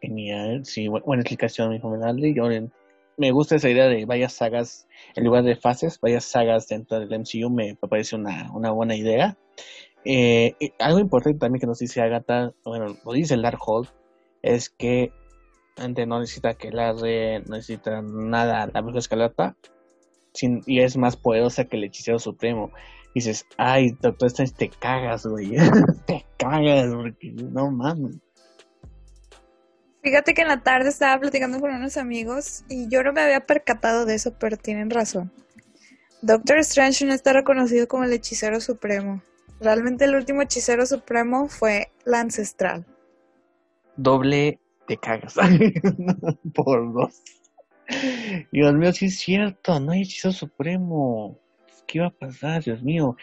Genial, sí, buena explicación, mi joven Yo me gusta esa idea de varias sagas, en lugar de fases, varias sagas dentro del MCU, me, parece una, una buena idea. Eh, algo importante también que nos dice Agatha, bueno, lo dice el Dark es que no necesita que la re, no necesita nada la bruja escarlata sin, y es más poderosa que el hechicero supremo. dices, ay, doctor Strange, te cagas, güey. te cagas, porque no mames. Fíjate que en la tarde estaba platicando con unos amigos y yo no me había percatado de eso, pero tienen razón. Doctor Strange no está reconocido como el hechicero supremo. Realmente el último hechicero supremo fue la ancestral. Doble te cagas. Por dos. Dios mío, sí es cierto, no hay hechizo supremo. ¿Qué iba a pasar, Dios mío?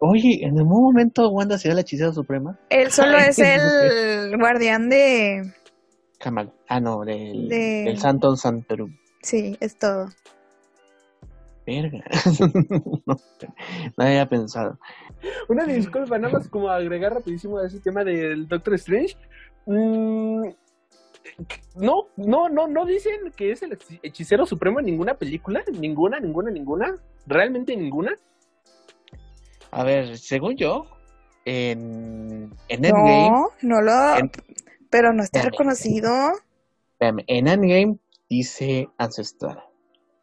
Oye, ¿en algún momento Wanda será la hechicera suprema? Él solo es el guardián de... Ah, no, del, de... del Santo Santorum. Sí, es todo. Verga. no, había pensado. Una disculpa, nada más como agregar rapidísimo a ese tema del Doctor Strange. Mm, no, no, no, no dicen que es el hechicero supremo en ninguna película, ninguna, ninguna, ninguna, realmente ninguna. A ver, según yo, en, en Endgame. No, no lo. pero no está reconocido. en Endgame dice Ancestral.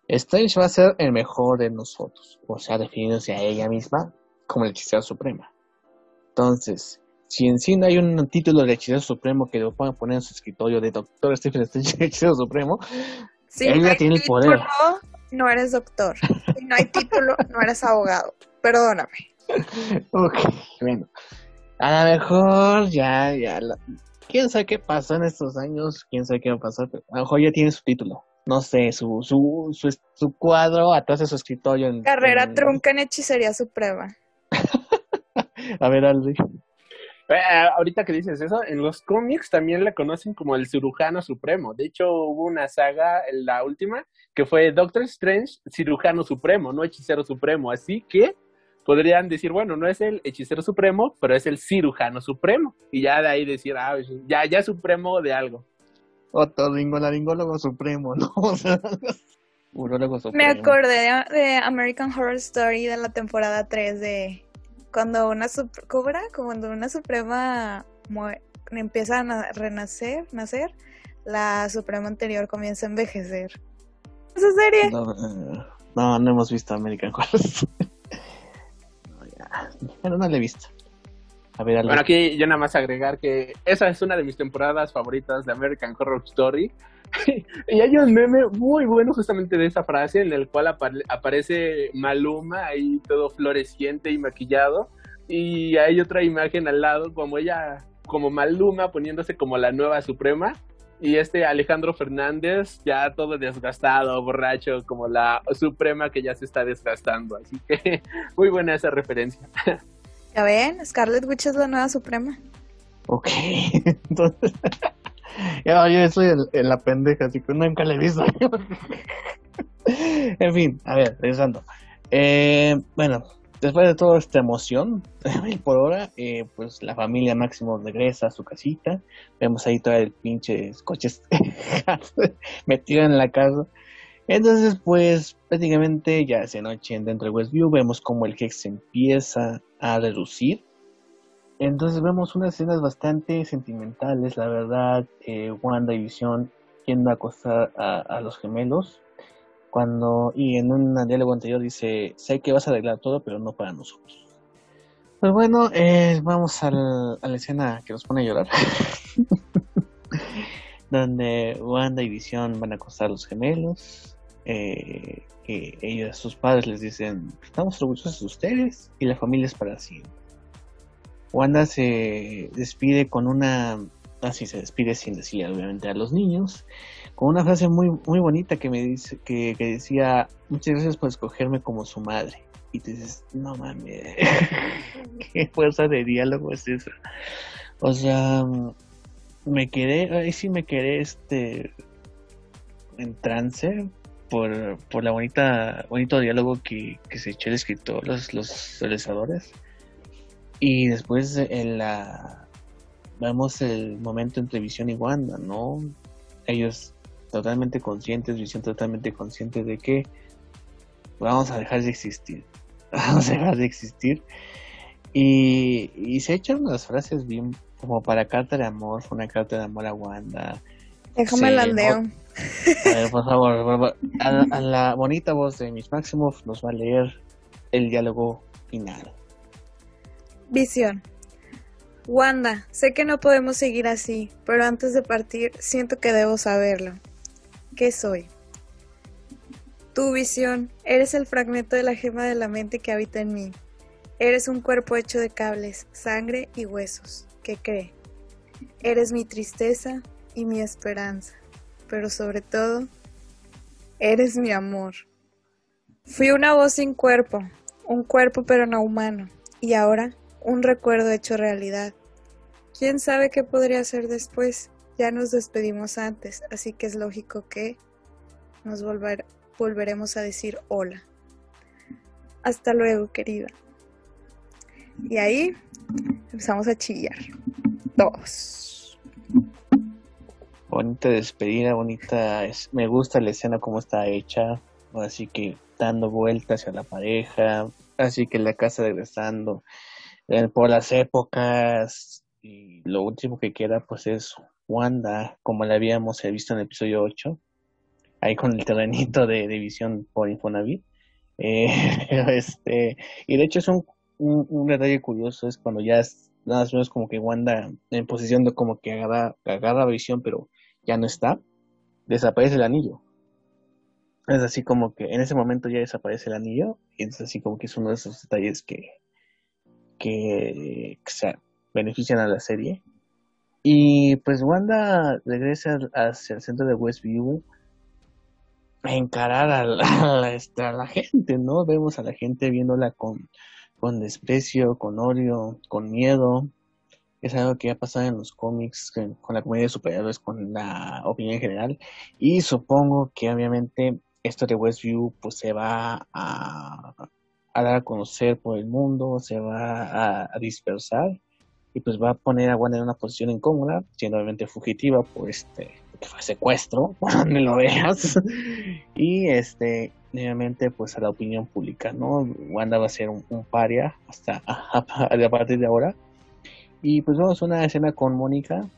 Strange va a ser el mejor de nosotros, o sea, definiéndose a ella misma como el hechicero suprema. Entonces, si en sí no hay un título de hechicero supremo que lo puedan poner en su escritorio de Doctor Stephen hechicero supremo, ella tiene el poder. no eres doctor. Si no hay título, no eres abogado. Perdóname. Ok, bueno. A lo mejor ya, ya. la- Quién sabe qué pasó en estos años, quién sabe qué va a pasar, pero a lo mejor ya tiene su título. No sé, su, su, su, su cuadro atrás de su escritorio. En, Carrera en- trunca en hechicería suprema. A ver, Aldi. Eh, ahorita que dices eso, en los cómics también le conocen como el cirujano supremo. De hecho, hubo una saga, la última, que fue Doctor Strange, cirujano supremo, no hechicero supremo. Así que podrían decir, bueno, no es el hechicero supremo, pero es el cirujano supremo. Y ya de ahí decir, ah, ya, ya es supremo de algo. Otorrinolaringólogo supremo, ¿no? Urólogo Me supremo. acordé de, de American Horror Story de la temporada 3 de cuando una. Como Cuando una suprema empieza a na- renacer, nacer, la suprema anterior comienza a envejecer. Esa serie. No, eh, no, no hemos visto American Horror. No, ya. Pero no la he visto. A ver. Bueno, aquí yo nada más agregar que esa es una de mis temporadas favoritas de American Horror Story. y hay un meme muy bueno justamente de esa frase en el cual apare- aparece Maluma ahí todo floreciente y maquillado. Y hay otra imagen al lado como ella, como Maluma poniéndose como la nueva suprema. Y este Alejandro Fernández ya todo desgastado, borracho, como la suprema que ya se está desgastando. Así que muy buena esa referencia. Ya ven, Scarlet Witch es la nueva suprema. Ok. Entonces. ya, yo estoy en, en la pendeja, así que nunca la he visto. en fin, a ver, regresando. Eh, bueno, después de toda esta emoción, por ahora, eh, pues la familia Máximo regresa a su casita. Vemos ahí todo el pinche coches metido en la casa. Entonces, pues prácticamente ya hace noche dentro de Westview, vemos como el Hex empieza a reducir. Entonces vemos unas escenas bastante sentimentales, la verdad. Eh, Wanda y Visión yendo a acostar a, los gemelos. Cuando, y en un diálogo anterior dice, sé que vas a arreglar todo, pero no para nosotros. Pues bueno, eh, vamos al- a la escena que nos pone a llorar. donde Wanda y Visión van a acostar a los gemelos. Eh, que ellos, sus padres les dicen, estamos orgullosos de ustedes y la familia es para siempre. Wanda se despide con una, así se despide sin decirle obviamente a los niños, con una frase muy muy bonita que me dice que, que decía muchas gracias por escogerme como su madre y te dices no mames qué fuerza de diálogo es esa o sea me quedé ahí sí me quedé este en trance por, por la bonita bonito diálogo que, que se echó el escritor los los realizadores y después en la vemos el momento entre Visión y Wanda, ¿no? Ellos totalmente conscientes, Visión totalmente consciente de que vamos a dejar de existir. Vamos a dejar de existir. Y, y se echan unas frases bien como para carta de amor, fue una carta de amor a Wanda. Déjame leo. A ver, por favor, a la bonita voz de Miss Maximoff nos va a leer el diálogo final. Visión. Wanda, sé que no podemos seguir así, pero antes de partir siento que debo saberlo. ¿Qué soy? Tu visión, eres el fragmento de la gema de la mente que habita en mí. Eres un cuerpo hecho de cables, sangre y huesos, que cree. Eres mi tristeza y mi esperanza, pero sobre todo, eres mi amor. Fui una voz sin cuerpo, un cuerpo pero no humano, y ahora un recuerdo hecho realidad. ¿Quién sabe qué podría ser después? Ya nos despedimos antes, así que es lógico que nos volver- volveremos a decir hola. Hasta luego, querida. Y ahí empezamos a chillar. Todos. Bonita despedida, bonita. es- me gusta la escena como está hecha. Así que dando vueltas hacia la pareja. Así que la casa regresando eh, por las épocas. Y lo último que queda, pues es Wanda, como la habíamos visto en el episodio 8. Ahí con el terrenito de, de visión por Infonavit. Eh, este, y de hecho es un, un, detalle curioso, es cuando ya es, nada más vemos como que Wanda en posición de como que agarra, agarra visión, pero ya no está, desaparece el anillo. es así como que en ese momento ya desaparece el anillo y es así como que es uno de esos detalles que, que, benefician a la serie. Y pues Wanda regresa hacia el centro de Westview a encarar a la, este, la, gente, ¿no? Vemos a la gente viéndola con, con desprecio, con odio, con miedo. Es algo que ha pasado en los cómics, con, la comedia de superhéroes, con la opinión general. Y supongo que obviamente esto de Westview pues se va a, dar a conocer por el mundo, se va a, dispersar y pues va a poner a Wanda en una posición incómoda, siendo obviamente fugitiva por este secuestro, por donde lo veas, y este nuevamente pues a la opinión pública, ¿no? Wanda va a ser un, paria hasta a, partir de ahora. Y pues vamos a una escena con Mónica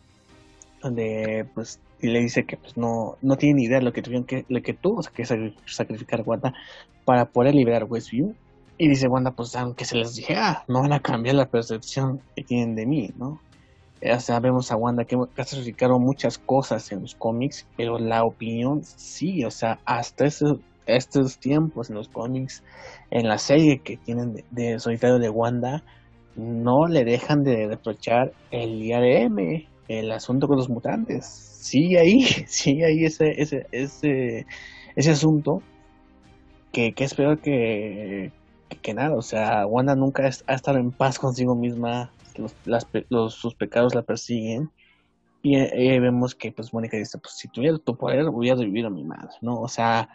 donde pues le dice que pues no, no tiene ni idea de lo que tuvieron que, lo que tuvo que sacrificar Wanda para poder liberar Westview. Y dice Wanda, pues aunque se les dije, no van a cambiar la percepción que tienen de mí, ¿no? Ya sabemos a Wanda que sacrificaron muchas cosas en los cómics, pero la opinión sí, o sea, hasta estos tiempos en los cómics, en la serie que tienen de, de Solitario de Wanda, no le dejan de reprochar el IRM, el asunto con los mutantes. Sigue ahí, sigue ahí ese, ese, ese, ese asunto que, que es peor que, que, nada. O sea, Wanda nunca ha estado en paz consigo misma. Los, los, sus pecados la persiguen. Y ahí vemos que pues Mónica dice, pues si tuviera tu poder, voy a vivir a mi madre, ¿no? O sea,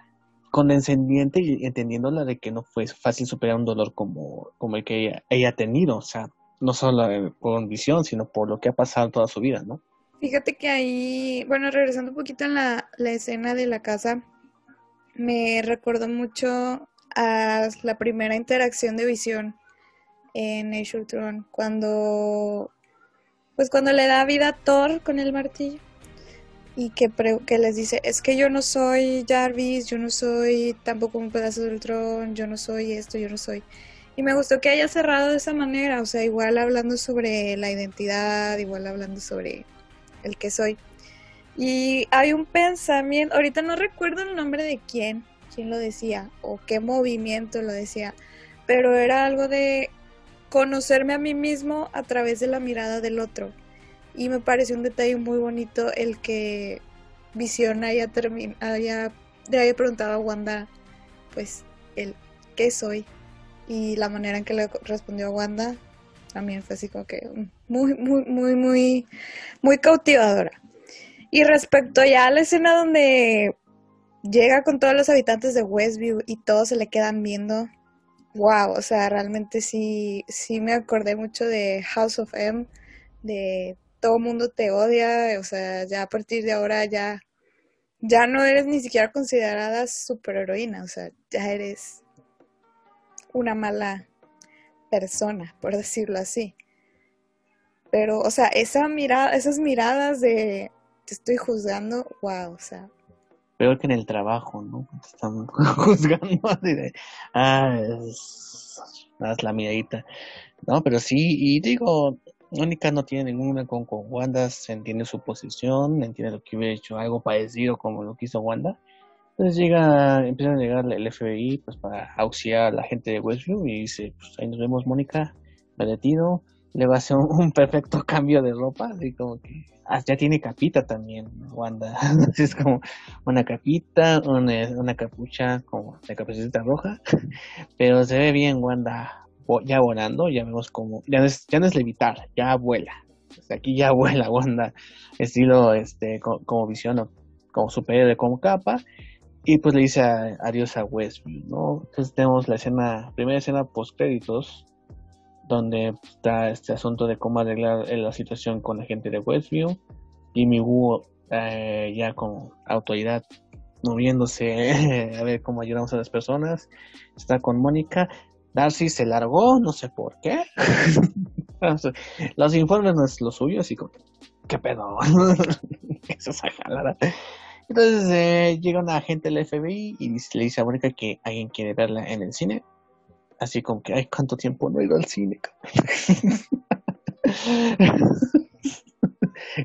condescendiente y entendiéndola de que no fue fácil superar un dolor como, como el que ella, ella ha tenido. O sea, no solo por visión, sino por lo que ha pasado toda su vida, ¿no? Fíjate que ahí, bueno, regresando un poquito en la, escena de la casa, me recordó mucho a la primera interacción de visión en Age of Tron, cuando, pues cuando le da vida a Thor con el martillo y que, que les dice, es que yo no soy Jarvis, yo no soy tampoco un pedazo del Tron, yo no soy esto, yo no soy. Y me gustó que haya cerrado de esa manera, o sea, igual hablando sobre la identidad, igual hablando sobre el que soy. Y hay un pensamiento, ahorita no recuerdo el nombre de quién, quién lo decía, o qué movimiento lo decía, pero era algo de conocerme a mí mismo a través de la mirada del otro. Y me pareció un detalle muy bonito el que Visión haya, haya, le haya preguntado a Wanda, pues, el qué soy, y la manera en que le respondió Wanda también fue así como que muy, muy, muy, muy, muy cautivadora. Y respecto ya a la escena donde llega con todos los habitantes de Westview y todos se le quedan viendo, wow, o sea, realmente sí, sí me acordé mucho de House of M, de todo mundo te odia, o sea, ya a partir de ahora ya, ya no eres ni siquiera considerada superheroína, o sea, ya eres una mala persona, por decirlo así. Pero, o sea, esa mirada, esas miradas de te estoy juzgando, wow, o sea. Peor que en el trabajo, ¿no? Te están juzgando así de, ah, es, la miradita. No, pero sí, y digo, Mónica no tiene ninguna con, con Wanda, se entiende su posición, entiende lo que hubiera hecho algo parecido como lo que hizo Wanda. Entonces llega, empiezan a llegar el FBI pues para auxiliar a la gente de Westview y dice, pues ahí nos vemos Mónica, retiro, le va a hacer un, perfecto cambio de ropa, como que ah, ya tiene capita también, Wanda, es como una capita, una, una capucha como de capuchita roja, pero se ve bien Wanda ya volando, ya vemos como, ya no es, ya no es levitar, ya vuela, aquí ya vuela Wanda, estilo este como, visión como superhéroe como capa y pues le dice adiós a Westview, ¿no? Entonces tenemos la escena, primera escena post créditos, donde está este asunto de cómo arreglar la situación con la gente de Westview. Jimmy Woo eh, ya con autoridad moviéndose a ver cómo ayudamos a las personas. Está con Mónica. Darcy se largó, no sé por qué. Los informes no es lo suyo, así como, ¿qué pedo? ¿Qué es esa jalada? Entonces eh, llega una agente del FBI y le dice a Mónica que alguien quiere verla en el cine. Así como que, ay, ¿cuánto tiempo no he ido al cine?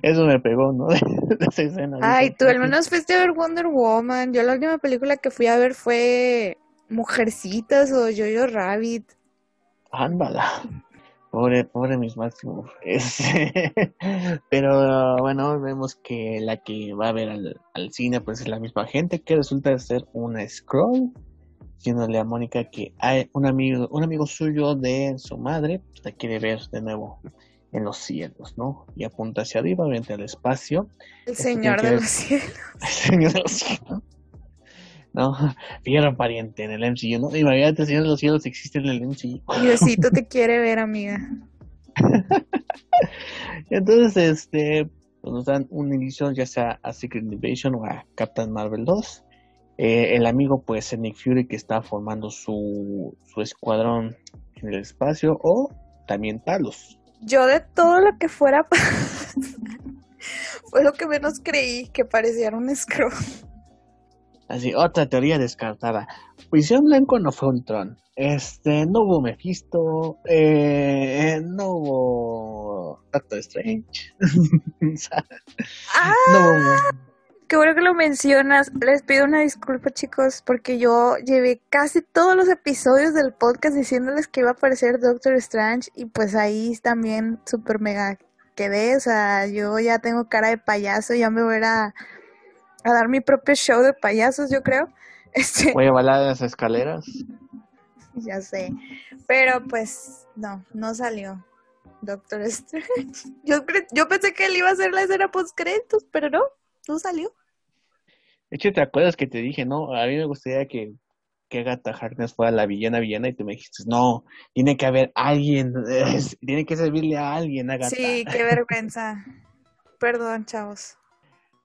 Eso me pegó, ¿no? De, esa escena. Ay, tú al menos fuiste a ver Wonder Woman. Yo la última película que fui a ver fue Mujercitas o Jojo Rabbit. Ándala. Pobre, pobre mis máximos. Este, pero bueno, vemos que la que va a ver al, al, cine pues es la misma gente que resulta ser una scroll, diciéndole a Mónica que hay un amigo, un amigo suyo de su madre la quiere ver de nuevo en los cielos, ¿no? Y apunta hacia arriba, frente al espacio. El señor de los cielos. El señor de los cielos. ¿No? Fiero pariente en el MCU, ¿no? Imagínate, Señor de los Cielos existe en el MCU. Diosito te quiere ver, amiga. Entonces, este, pues nos dan un inicio ya sea a Secret Invasion o a Captain Marvel 2. Eh, el amigo, pues, es Nick Fury, que está formando su, su escuadrón en el espacio, o también Talos. Yo de todo lo que fuera fue lo que menos creí que pareciera un Skrull. Así, otra teoría descartada. Visión Blanco no fue un Tron. Este, no hubo Mephisto. Eh, no hubo Doctor Strange. ah, no hubo... Qué bueno que lo mencionas. Les pido una disculpa, chicos, porque yo llevé casi todos los episodios del podcast diciéndoles que iba a aparecer Doctor Strange y pues ahí también super mega quedé. O sea, yo ya tengo cara de payaso, ya me voy a, a, dar mi propio show de payasos, yo creo. Este... Voy a balar las escaleras. ya sé. Pero pues no, no salió Doctor Strange. Yo, yo pensé que él iba a hacer la escena post créditos, pero no, no salió. De hecho, ¿te acuerdas que te dije, no? A mí me gustaría que, que Agatha Harkness fuera la villana villana y tú me dijiste, no, tiene que haber alguien, tiene que servirle a alguien, Agatha. Sí, qué vergüenza. Perdón, chavos.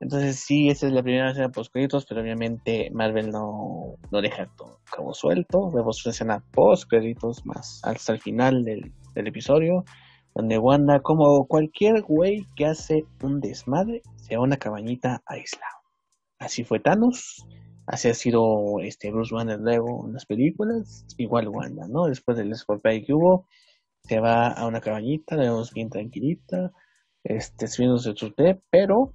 Entonces sí, esa es la primera escena post créditos, pero obviamente Marvel no, no deja todo como suelto. Vemos una escena post créditos más hasta el final del, episodio, donde Wanda, como cualquier güey que hace un desmadre, se va a una cabañita aislado. Así fue Thanos, así ha sido este Bruce Banner luego en las películas, igual Wanda, ¿no? Después del Scorpio que hubo, se va a una cabañita, la vemos bien tranquilita, este, subiéndose su té, pero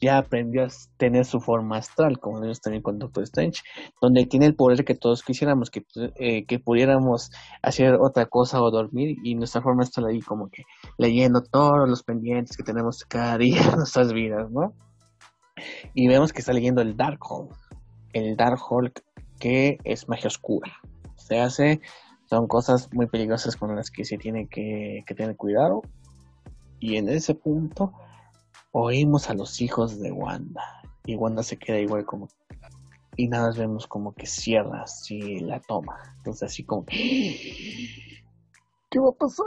ya aprendió a tener su forma astral, como vemos también con Doctor Strange, donde tiene el poder que todos quisiéramos, que, eh, que pudiéramos hacer otra cosa o dormir, y nuestra forma astral ahí como que leyendo todos los pendientes que tenemos cada día en nuestras vidas, ¿no? Y vemos que está leyendo el Darkhold, el Darkhold que es magia oscura. Se hace, son cosas muy peligrosas con las que se tiene que, que tener cuidado. Y en ese punto oímos a los hijos de Wanda. Y Wanda se queda igual como... Y nada más vemos como que cierra así la toma. Entonces así como... ¿Qué va a pasar?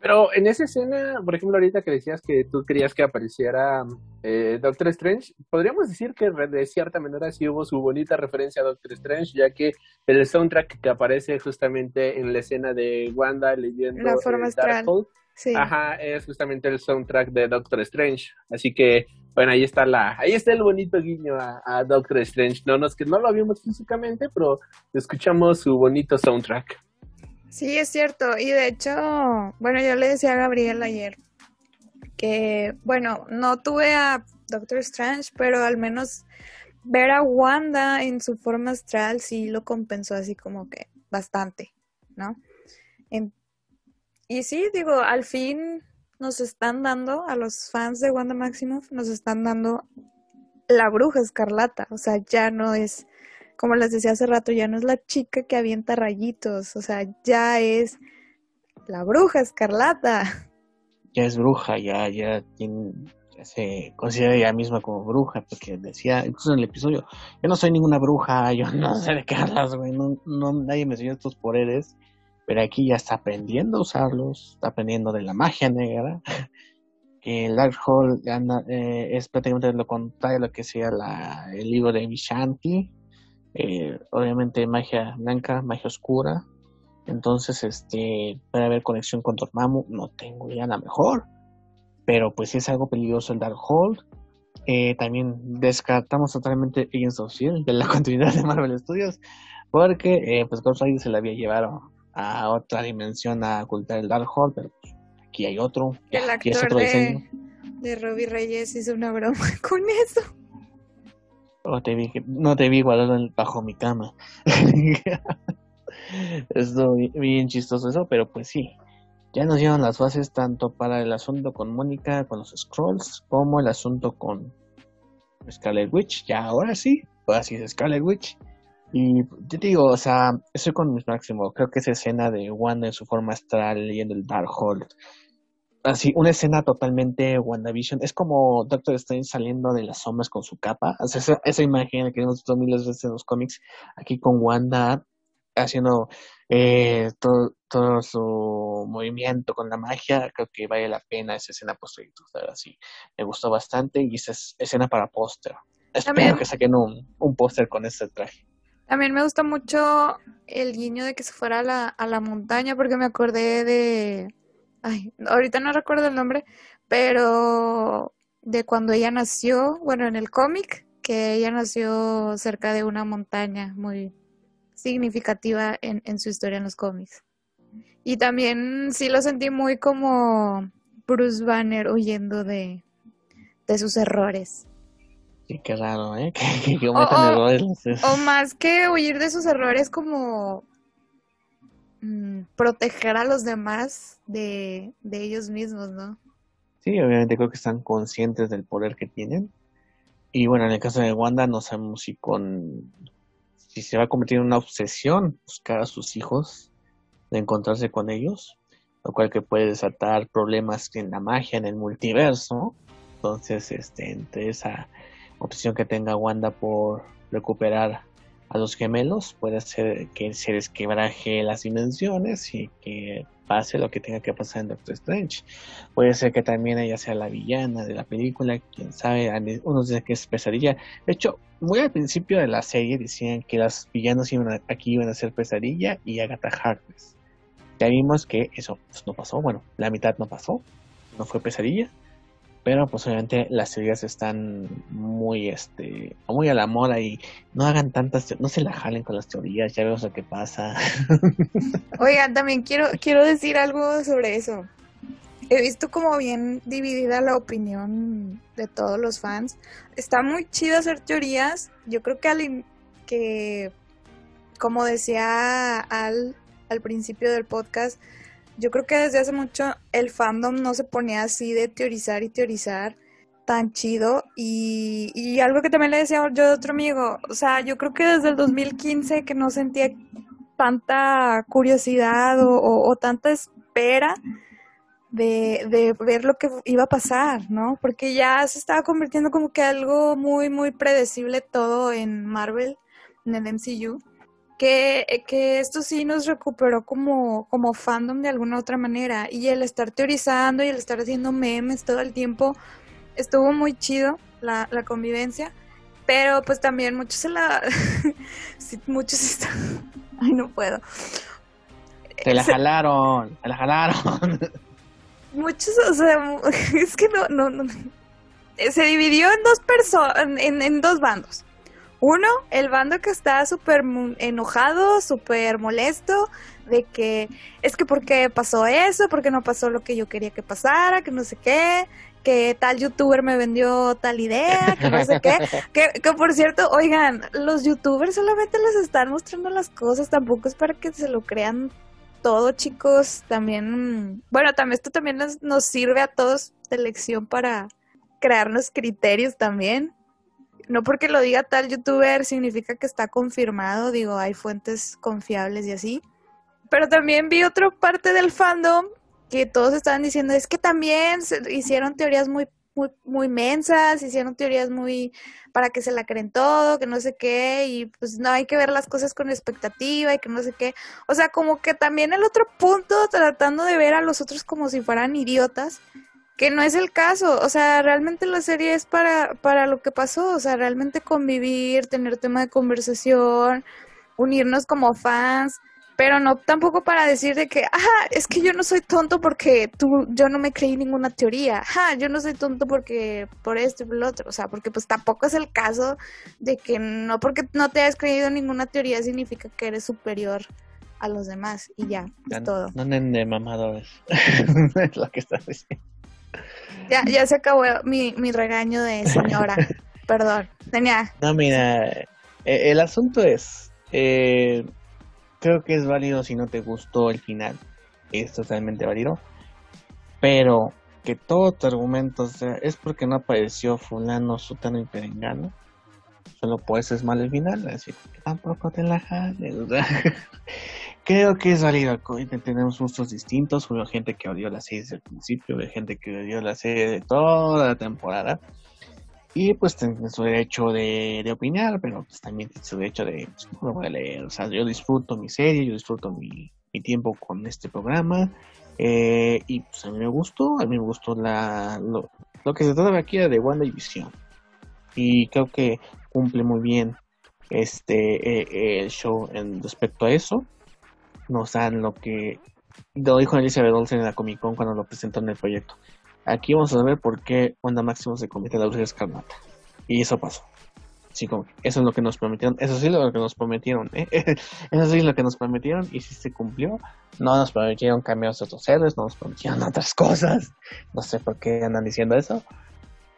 Pero en esa escena, por ejemplo, ahorita que decías que tú querías que apareciera eh, Doctor Strange, podríamos decir que de cierta manera sí hubo su bonita referencia a Doctor Strange, ya que el soundtrack que aparece justamente en la escena de Wanda leyendo la forma astral. Sí. Ajá, es justamente el soundtrack de Doctor Strange. Así que, bueno, ahí está la, ahí está el bonito guiño a, a Doctor Strange. No, no es que no lo vimos físicamente, pero escuchamos su bonito soundtrack. Sí, es cierto. Y de hecho, bueno, yo le decía a Gabriel ayer que, bueno, no tuve a Doctor Strange, pero al menos ver a Wanda en su forma astral sí lo compensó así como que bastante, ¿no? En, y sí, digo, al fin nos están dando, a los fans de Wanda Maximoff, nos están dando la bruja escarlata. O sea, ya no es, como les decía hace rato, ya no es la chica que avienta rayitos. O sea, ya es la bruja escarlata. Ya es bruja, ya, ya se considera ella misma como bruja, porque decía, incluso en el episodio, yo no soy ninguna bruja, yo no sé de qué hablas, güey, no, no, nadie me enseñó estos poderes pero aquí ya está aprendiendo a usarlos, está aprendiendo de la magia negra, que el Darkhold eh, es prácticamente lo contrario a lo que sea la, el libro de Vishanti, eh, obviamente magia blanca, magia oscura, entonces este puede haber conexión con Dormammu, no tengo ya la mejor, pero pues es algo peligroso el Darkhold, eh, también descartamos totalmente Agents of S.H.I.E.L.D. de la continuidad de Marvel Studios, porque eh, pues Ghost Rider se la había llevado a otra dimensión a ocultar el Darkhold, pero pues, aquí hay otro. El actor de, de Robbie Reyes hizo una broma con eso. Oh, te vi, no te vi guardado bajo mi cama. es bien chistoso eso, pero pues sí. Ya nos dieron las bases tanto para el asunto con Mónica, con los Scrolls, como el asunto con Scarlet Witch. Ya ahora sí, ahora sí es Scarlet Witch. Y yo te digo, o sea, estoy con mis máximos. Creo que esa escena de Wanda en su forma astral leyendo el Darkhold. Así, una escena totalmente WandaVision. Es como Doctor Strange saliendo de las sombras con su capa. O sea, esa, esa imagen que hemos visto miles de veces en los cómics. Aquí con Wanda haciendo eh, todo, todo su movimiento con la magia, creo que vale la pena esa escena post así. Me gustó bastante y esa es escena para póster. Espero que saquen un, un póster con este traje. También me gusta mucho el guiño de que se fuera a la, montaña porque me acordé de... Ay, ahorita no recuerdo el nombre, pero de cuando ella nació, bueno, en el cómic, que ella nació cerca de una montaña muy, significativa en, su historia en los cómics. Y también sí lo sentí muy como Bruce Banner huyendo de sus errores. Sí, qué raro, ¿eh? Que, o, O más que huir de sus errores, como mm, proteger a los demás de, de ellos mismos, ¿no? Sí, obviamente creo que están conscientes del poder que tienen. Y bueno, en el caso de Wanda, no sabemos si con si se va a convertir en una obsesión buscar a sus hijos, de encontrarse con ellos, lo cual que puede desatar problemas en la magia, en el multiverso. Entonces, este, entre esa obsesión que tenga Wanda por recuperar a los gemelos, puede ser que se desquebraje las dimensiones y que pase lo que tenga que pasar en Doctor Strange. Puede ser que también ella sea la villana de la película, quién sabe, unos dicen que es pesadilla. De hecho, muy al principio de la serie decían que las villanos iban aquí iban a ser pesadilla y Agatha Harkness. Ya vimos que eso pues, no pasó, bueno, la mitad no pasó, no fue pesadilla, pero pues obviamente las teorías están muy este muy a la moda y no hagan tantas no se la jalen con las teorías ya vemos lo que pasa. Oigan también quiero quiero decir algo sobre eso. He visto como bien dividida la opinión de todos los fans. Está muy chido hacer teorías. Yo creo que al que como decía al al principio del podcast yo creo que desde hace mucho el fandom no se ponía así de teorizar y teorizar tan chido. Y, algo que también le decía yo a otro amigo, o sea, yo creo que desde el 2015 que no sentía tanta curiosidad o, tanta espera de, de, ver lo que iba a pasar, ¿no? Porque ya se estaba convirtiendo como que algo muy, muy predecible todo en Marvel, en el MCU que, que esto sí nos recuperó como, como fandom de alguna otra manera. Y el estar teorizando y el estar haciendo memes todo el tiempo estuvo muy chido la, la convivencia. Pero pues también muchos se la... muchos están... Ay, no puedo. Te la jalaron, te la jalaron. Muchos, o sea, es que no, no, no. Se dividió en dos personas, en, en dos bandos. Uno, el bando que está súper enojado, súper molesto, de que es que por qué pasó eso, por qué no pasó lo que yo quería que pasara, que no sé qué, que tal youtuber me vendió tal idea, que no sé qué. Que, que por cierto, oigan, los youtubers solamente les están mostrando las cosas, tampoco es para que se lo crean todo, chicos. También, bueno, también esto también nos, nos sirve a todos de lección para crearnos criterios también no porque lo diga tal youtuber significa que está confirmado, digo, hay fuentes confiables y así. Pero también vi otra parte del fandom que todos estaban diciendo, es que también hicieron teorías muy, muy, muy mensas, hicieron teorías muy para que se la creen todo, que no sé qué, y pues no hay que ver las cosas con expectativa y que no sé qué. O sea, como que también el otro punto, tratando de ver a los otros como si fueran idiotas, que no es el caso, o sea, realmente la serie es para, para lo que pasó, o sea, realmente convivir, tener tema de conversación, unirnos como fans, pero no tampoco para decir de que, ah, es que yo no soy tonto porque tú, yo no me creí ninguna teoría, ah, yo no soy tonto porque por esto y por lo otro, o sea, porque pues tampoco es el caso de que no porque no te hayas creído ninguna teoría significa que eres superior a los demás y ya, es todo. No anden de mamadores, es lo que estás diciendo. Ya, ya se acabó mi, mi regaño de señora. Perdón, tenía. No, mira, eh, el asunto es, eh, creo que es válido si no te gustó el final, es totalmente válido, pero que todo tu argumento sea, es porque no apareció fulano, sutano y perengano, solo pues es mal el final, así que tampoco te la jales, Creo que es válido, tenemos gustos distintos, hubo gente que odió la serie desde el principio, hubo gente que odió la serie de toda la temporada, y pues tiene su derecho de, opinar, pero pues también tiene su derecho de, pues, no lo voy a leer, o sea, yo disfruto mi serie, yo disfruto mi, tiempo con este programa, eh, y pues a mí me gustó, a mí me gustó la, lo, que se trata aquí de Wanda y Visión, y creo que cumple muy bien este eh, el show en respecto a eso nos dan lo que lo dijo Elizabeth Olsen en la Comic Con cuando lo presentó en el proyecto. Aquí vamos a ver por qué Wanda Máximo se convierte en la Bruja Escarlata. Y eso pasó. Sí, eso es lo que nos prometieron. Eso sí es lo que nos prometieron. ¿eh? eso sí es lo que nos prometieron y sí se cumplió. No nos prometieron cambios de otros héroes, no nos prometieron otras cosas. No sé por qué andan diciendo eso.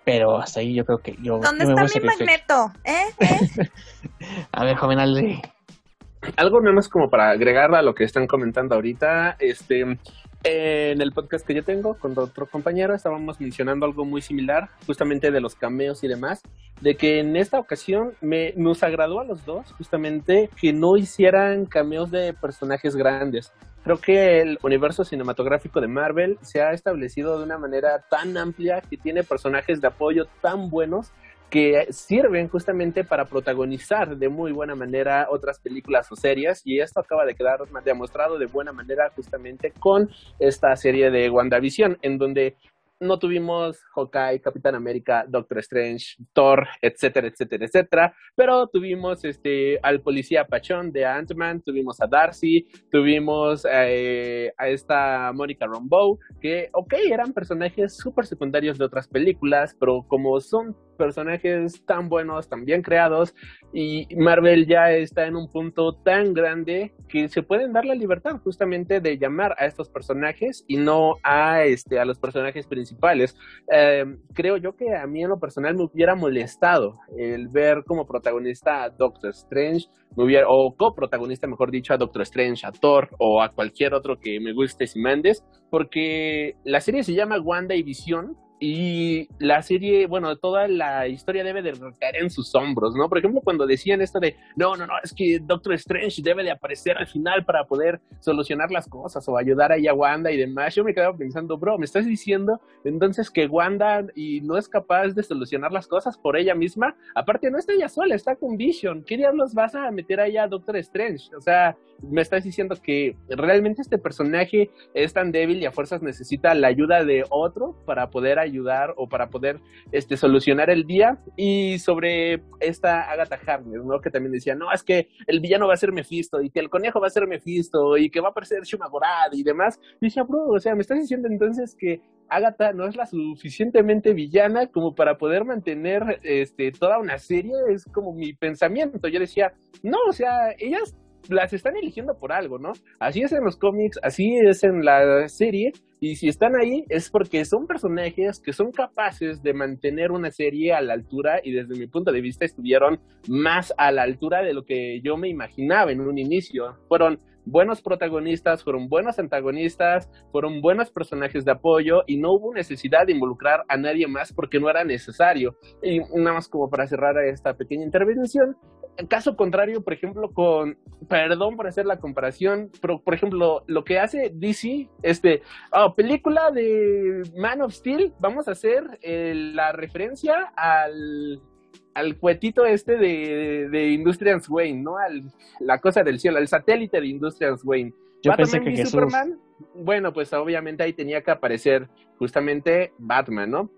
Pero hasta ahí yo creo que yo... ¿Dónde está mi magneto? ¿Eh? ¿Eh? a ver, joven Aldi algo menos como para agregar a lo que están comentando ahorita, este, en el podcast que yo tengo con otro compañero estábamos mencionando algo muy similar, justamente de los cameos y demás, de que en esta ocasión me, nos agradó a los dos justamente que no hicieran cameos de personajes grandes. Creo que el universo cinematográfico de Marvel se ha establecido de una manera tan amplia que tiene personajes de apoyo tan buenos que sirven justamente para protagonizar de muy buena manera otras películas o series y esto acaba de quedar demostrado de buena manera justamente con esta serie de WandaVision en donde no tuvimos Hawkeye, Capitán América, Doctor Strange, Thor, etcétera, etcétera, etcétera, pero tuvimos este al policía Pachón de Ant-Man, tuvimos a Darcy, tuvimos eh, a esta Mónica Rambeau, que, ok, eran personajes súper secundarios de otras películas, pero como son personajes tan buenos, tan bien creados, y Marvel ya está en un punto tan grande que se pueden dar la libertad justamente de llamar a estos personajes y no a este a los personajes principales. Eh, creo yo que a mí en lo personal me hubiera molestado el ver como protagonista a Doctor Strange, me hubiera, o coprotagonista, mejor dicho, a Doctor Strange, a Thor o a cualquier otro que me guste si mandes, porque la serie se llama Wanda y Visión y la serie, bueno, toda la historia debe de recaer en sus hombros, ¿no? Por ejemplo, cuando decían esto de, no, no, no, es que Doctor Strange debe de aparecer al final para poder solucionar las cosas o ayudar a Wanda y demás, yo me quedaba pensando, bro, ¿me estás diciendo entonces que Wanda y no es capaz de solucionar las cosas por ella misma? Aparte, no está ella sola, está con Vision. ¿Qué diablos vas a meter ahí a Doctor Strange? O sea, me estás diciendo que realmente este personaje es tan débil y a fuerzas necesita la ayuda de otro para poder ayudar o para poder este, solucionar el día. Y sobre esta Agatha Harkness, ¿no? Que también decía, no, es que el villano va a ser Mephisto y que el conejo va a ser Mephisto y que va a aparecer Shumagorad y demás. Y decía, bro, o sea, me estás diciendo entonces que Agatha no es la suficientemente villana como para poder mantener este, toda una serie, es como mi pensamiento. Yo decía, no, o sea, ellas las están eligiendo por algo, ¿no? Así es en los cómics, así es en la serie, y si están ahí es porque son personajes que son capaces de mantener una serie a la altura y desde mi punto de vista estuvieron más a la altura de lo que yo me imaginaba en un inicio. Fueron buenos protagonistas, fueron buenos antagonistas, fueron buenos personajes de apoyo y no hubo necesidad de involucrar a nadie más porque no era necesario. Y nada más como para cerrar esta pequeña intervención, en caso contrario, por ejemplo, con, perdón por hacer la comparación, pero por ejemplo, lo que hace DC, este, oh, película de Man of Steel, vamos a hacer eh, la referencia al, al cuetito este de, de Industrial Wayne, ¿no? Al, la cosa del cielo, al satélite de Industrial Wayne. Yo pensé que Superman, bueno, pues obviamente ahí tenía que aparecer justamente Batman, ¿no?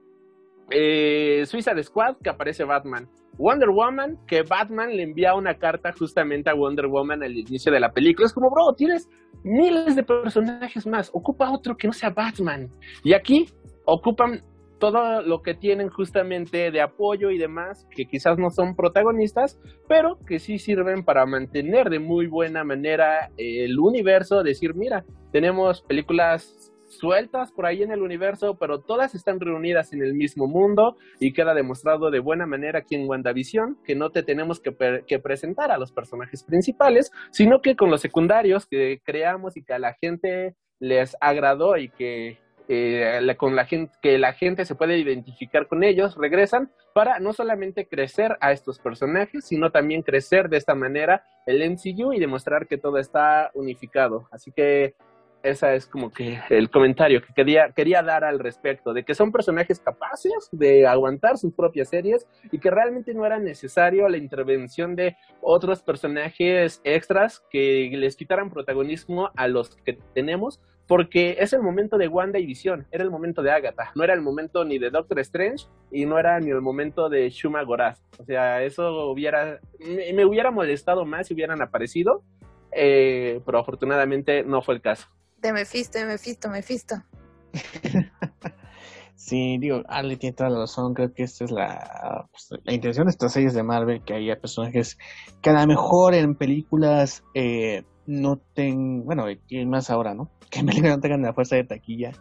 Eh, Suicide Squad, que aparece Batman. Wonder Woman, que Batman le envía una carta justamente a Wonder Woman al inicio de la película. Es como, bro, tienes miles de personajes más, ocupa otro que no sea Batman. Y aquí ocupan todo lo que tienen justamente de apoyo y demás, que quizás no son protagonistas, pero que sí sirven para mantener de muy buena manera el universo, decir, mira, tenemos películas sueltas por ahí en el universo, pero todas están reunidas en el mismo mundo y queda demostrado de buena manera aquí en WandaVision que no te tenemos que, que presentar a los personajes principales, sino que con los secundarios que creamos y que a la gente les agradó y que eh, con la gente, que la gente se puede identificar con ellos, regresan para no solamente crecer a estos personajes, sino también crecer de esta manera el MCU y demostrar que todo está unificado. Así que esa es como que el comentario que quería, quería dar al respecto, de que son personajes capaces de aguantar sus propias series y que realmente no era necesario la intervención de otros personajes extras que les quitaran protagonismo a los que tenemos, porque es el momento de Wanda y Visión, era el momento de Agatha, no era el momento ni de Doctor Strange y no era ni el momento de Shuma Gorath. O sea, eso hubiera, me, hubiera molestado más si hubieran aparecido, eh, pero afortunadamente no fue el caso. De Mephisto, de Mephisto, Mephisto. sí, digo, Ale tiene toda la razón. Creo que esta es la, pues, la intención de estas series de Marvel: que haya personajes que a lo mejor en películas eh, no tengan, bueno, y más ahora, ¿no? Que en películas no tengan la fuerza de taquilla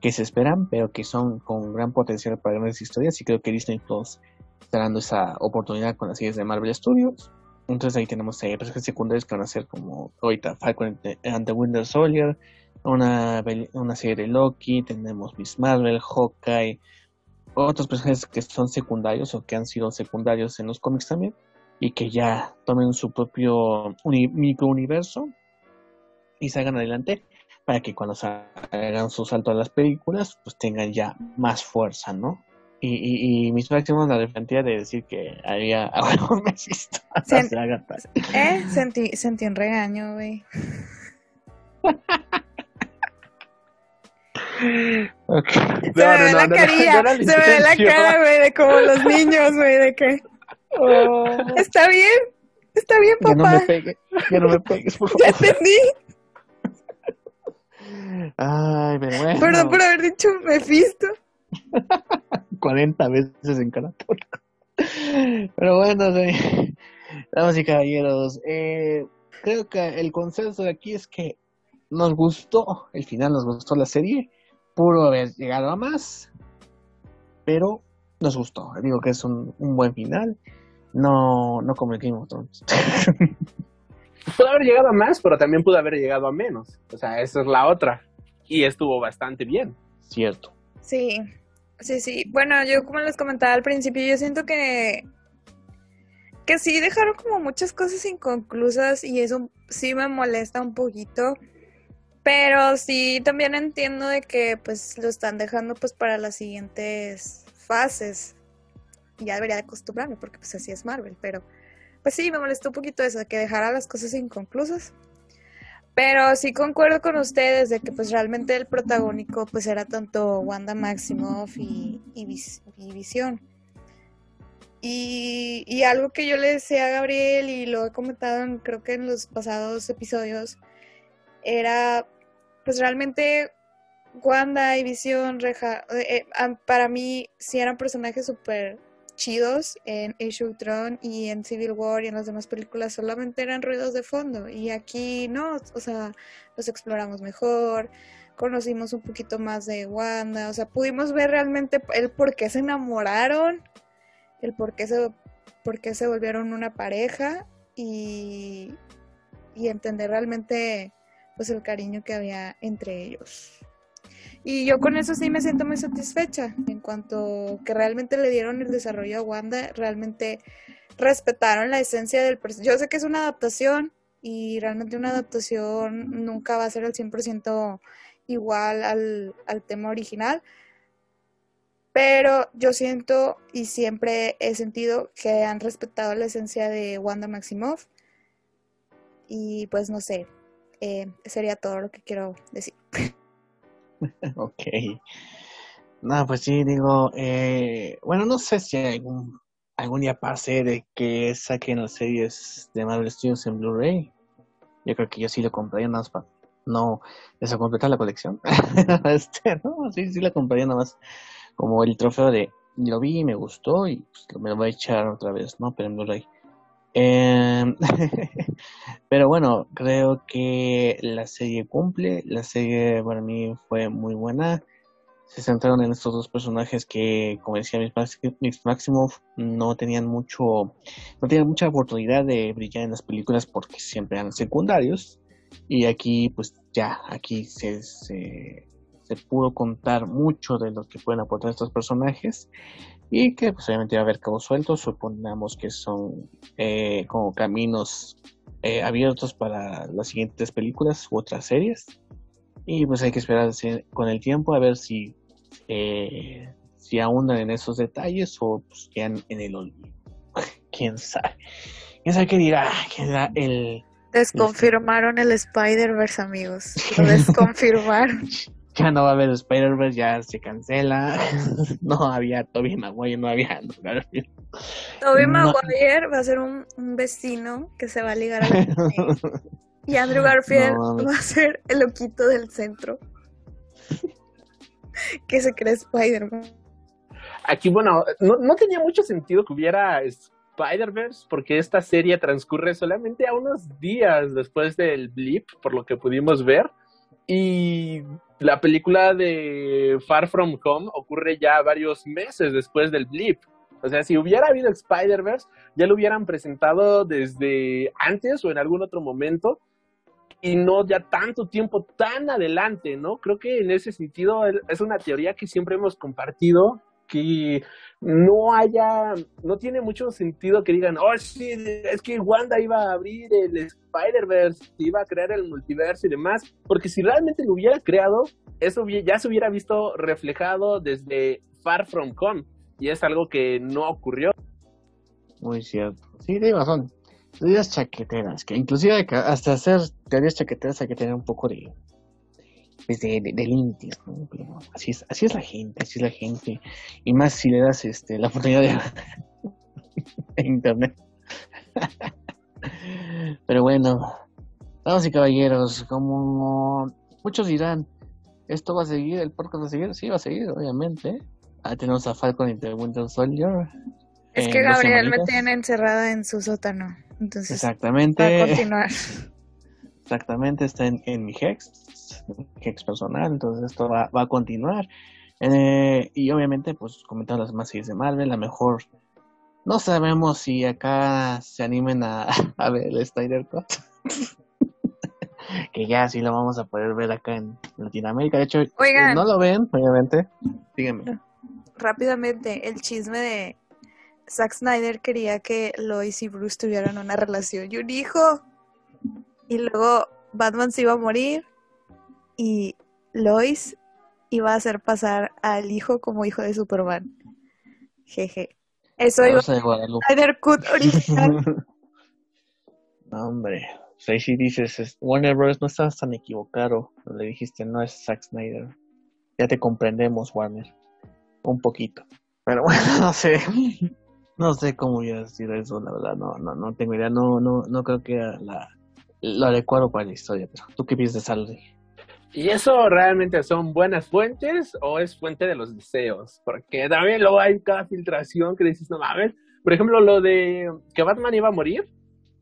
que se esperan, pero que son con gran potencial para grandes historias. Y creo que Disney Plus está dando esa oportunidad con las series de Marvel Studios. Entonces ahí tenemos eh, personajes secundarios que van a ser como ahorita Falcon and the Winter Soldier, una, una serie de Loki, tenemos Miss Marvel, Hawkeye, otros personajes que son secundarios o que han sido secundarios en los cómics también y que ya tomen su propio microuniverso y salgan adelante para que cuando hagan su salto a las películas pues tengan ya más fuerza, ¿no? Y, y, y mis máximos la defendía de decir que había algo me Sent ¿Eh? Sentí, sentí un regaño, güey. Okay. Se me ve la carilla, se me ve la cara, güey, de como los niños, güey, de que... Oh. Está bien, está bien, papá. Ya no me pegues, ya no me pegues, por favor. Ya entendí. Ay, pero bueno. Perdón por haber dicho Mephisto. 40 veces en cada. Pero bueno, sí. damas y caballeros, eh, creo que el consenso de aquí es que nos gustó, el final nos gustó la serie, pudo haber llegado a más, pero nos gustó. Digo que es un, buen final, no, no como el Game of Thrones. pudo haber llegado a más, pero también pudo haber llegado a menos. O sea, esa es la otra. Y estuvo bastante bien. Cierto. Sí, sí, sí. Bueno, yo como les comentaba al principio, yo siento que que sí dejaron como muchas cosas inconclusas y eso sí me molesta un poquito. Pero sí, también entiendo de que pues lo están dejando pues para las siguientes fases. Ya debería de acostumbrarme porque pues así es Marvel, pero pues sí, me molestó un poquito eso, que dejara las cosas inconclusas. Pero sí concuerdo con ustedes de que pues realmente el protagónico pues era tanto Wanda Maximoff y, y, Visión. Y, y, algo que yo le decía a Gabriel y lo he comentado creo que en los pasados episodios era pues realmente Wanda y Vision, Reja, eh, eh, para mí sí eran personajes súper chidos en Age of Tron y en Civil War y en las demás películas solamente eran ruidos de fondo. Y aquí no, o sea, los exploramos mejor, conocimos un poquito más de Wanda, o sea, pudimos ver realmente el por qué se enamoraron, el por qué se, por qué se volvieron una pareja y, y entender realmente pues el cariño que había entre ellos. Y yo con eso sí me siento muy satisfecha en cuanto que realmente le dieron el desarrollo a Wanda, realmente respetaron la esencia del personaje. Yo sé que es una adaptación y realmente una adaptación nunca va a ser al 100% igual al, al tema original, pero yo siento y siempre he sentido que han respetado la esencia de Wanda Maximoff y pues no sé, eh, sería todo lo que quiero decir. ok. No, pues sí, digo, eh, bueno, no sé si algún, algún día pase de que saquen las series de Marvel Studios en Blu-ray. Yo creo que yo sí lo compraría nada más para no eso completar la colección. este, no, sí, sí la compraría nada más como el trofeo de lo vi y me gustó y pues, me lo voy a echar otra vez, ¿no? Pero en Blu-ray. Em, pero bueno, creo que la serie cumple. La serie para mí fue muy buena. Se centraron en estos dos personajes que, como decía Mix Maximoff, no tenían mucho, no tenían mucha oportunidad de brillar en las películas porque siempre eran secundarios. Y aquí, pues ya, aquí se, se, se pudo contar mucho de lo que pueden aportar estos personajes y que pues obviamente va a haber cabos sueltos, supongamos que son eh, como caminos eh, abiertos para las siguientes películas u otras series. Y pues hay que esperar con el tiempo a ver si eh, si ahondan en esos detalles o pues, quedan en el olvido. Quién sabe quién sabe qué dirá quién dirá el Desconfirmaron el Spider-Verse, amigos. Lo desconfirmaron. ya no va a haber Spider-Verse, ya se cancela. no había Toby Maguire, no había Andrew Garfield. Toby Maguire va a ser un, vecino que se va a ligar a la Y Andrew Garfield va a ser el loquito del centro. que se cree Spider-Man. Aquí, bueno, no, no tenía mucho sentido que hubiera Spider-Verse porque esta serie transcurre solamente a unos días después del blip, por lo que pudimos ver. Y la película de Far From Home ocurre ya varios meses después del blip. O sea, si hubiera habido Spider-Verse, ya lo hubieran presentado desde antes o en algún otro momento y no ya tanto tiempo tan adelante, ¿no? Creo que en ese sentido es una teoría que siempre hemos compartido que no haya, no tiene mucho sentido que digan, oh, sí, es que Wanda iba a abrir el Spider-Verse, iba a crear el multiverso y demás, porque si realmente lo hubiera creado, eso ya se hubiera visto reflejado desde Far From Home, y es algo que no ocurrió. Muy cierto. Sí, de razón. Teorías chaqueteras, que inclusive hasta hacer teorías chaqueteras hay que tener un poco de pues de, de, así es, así es la gente, así es la gente. Y más si le das este la oportunidad de, internet. Pero bueno, damas y caballeros, como muchos dirán, ¿esto va a seguir? ¿El podcast va a seguir? Sí, va a seguir, obviamente. Ah, tenemos a Falcon y Winter Soldier. Es que Gabriel me tiene encerrada en su sótano. Entonces, Exactamente. Va a continuar. Exactamente, está en, en mi Hex, Hex personal, entonces esto va, va a continuar. Eh, y obviamente, pues comentar las más series de Marvel, la mejor. No sabemos si acá se animen a, a ver el Snyder Cut. que ya sí lo vamos a poder ver acá en Latinoamérica. De hecho, no lo ven, obviamente. Díganme. Rápidamente, el chisme de Zack Snyder quería que Lois y Bruce tuvieran una relación y un hijo. Y luego Batman se iba a morir y Lois iba a hacer pasar al hijo como hijo de Superman. Jeje. Eso iba a Snyder Cut original. no, hombre. O sea, si dices, Warner Bros. no estás tan equivocado. Le dijiste, no es Zack Snyder. Ya te comprendemos, Warner. Un poquito. Pero bueno, no sé. No sé cómo hubiera sido eso, la verdad. No, no, no tengo idea. No, no, no creo que la, lo adecuado para la historia. Pero, ¿tú qué piensas, Salri? ¿Y eso realmente son buenas fuentes o es fuente de los deseos? Porque también luego hay cada filtración que dices, no mames. Por ejemplo, lo de que Batman iba a morir.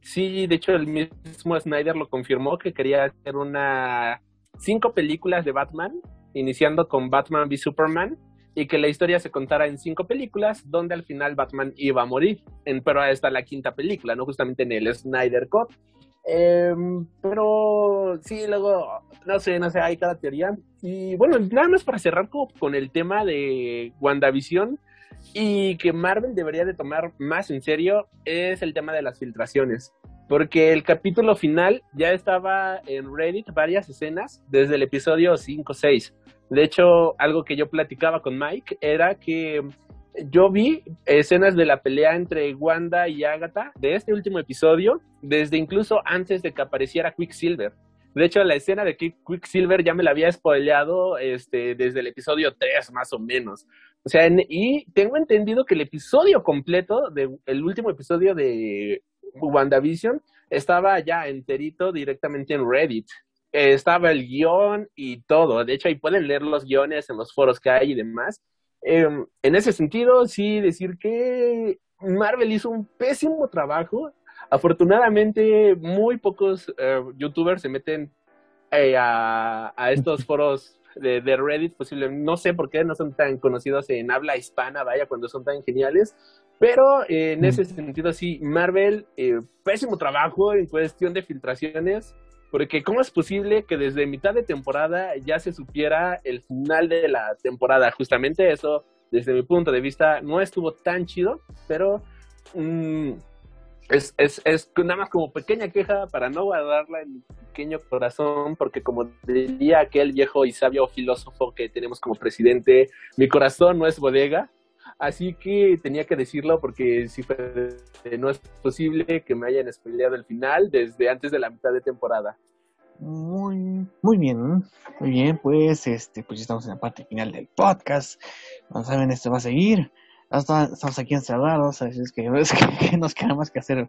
Sí, de hecho, el mismo Snyder lo confirmó que quería hacer una. cinco películas de Batman, iniciando con Batman v Superman, y que la historia se contara en cinco películas, donde al final Batman iba a morir. En, pero está la quinta película, ¿no? Justamente en el Snyder Cut. Em, pero sí, luego, no sé, no sé, hay cada teoría. Y bueno, nada más para cerrar con, el tema de WandaVision y que Marvel debería de tomar más en serio es el tema de las filtraciones. Porque el capítulo final ya estaba en Reddit varias escenas desde el episodio 5-6. De hecho, algo que yo platicaba con Mike era que yo vi escenas de la pelea entre Wanda y Agatha de este último episodio, desde incluso antes de que apareciera Quicksilver. De hecho, la escena de Quicksilver ya me la había spoileado este, desde el episodio 3, más o menos. O sea, y tengo entendido que el episodio completo, de, el último episodio de WandaVision, estaba ya enterito directamente en Reddit. estaba el guion y todo. De hecho, ahí pueden leer los guiones en los foros que hay y demás. Em, en ese sentido, sí decir que Marvel hizo un pésimo trabajo. Afortunadamente muy pocos eh, youtubers se meten eh, a, a, estos foros de, de, Reddit, posiblemente, no sé por qué no son tan conocidos en habla hispana, vaya, cuando son tan geniales, pero eh, en ese sentido sí, Marvel, eh, pésimo trabajo en cuestión de filtraciones, porque ¿cómo es posible que desde mitad de temporada ya se supiera el final de la temporada? Justamente eso, desde mi punto de vista, no estuvo tan chido, pero... Mmm, es, es, es nada más como pequeña queja para no guardarla en mi pequeño corazón, porque como diría aquel viejo y sabio filósofo que tenemos como presidente, mi corazón no es bodega, así que tenía que decirlo porque si no es posible que me hayan spoileado el final desde antes de la mitad de temporada. Muy, muy bien, muy bien, pues este, pues estamos en la parte final del podcast. Como saben, esto va a seguir estamos aquí encerrados, así es que, es que, nos queda más que hacer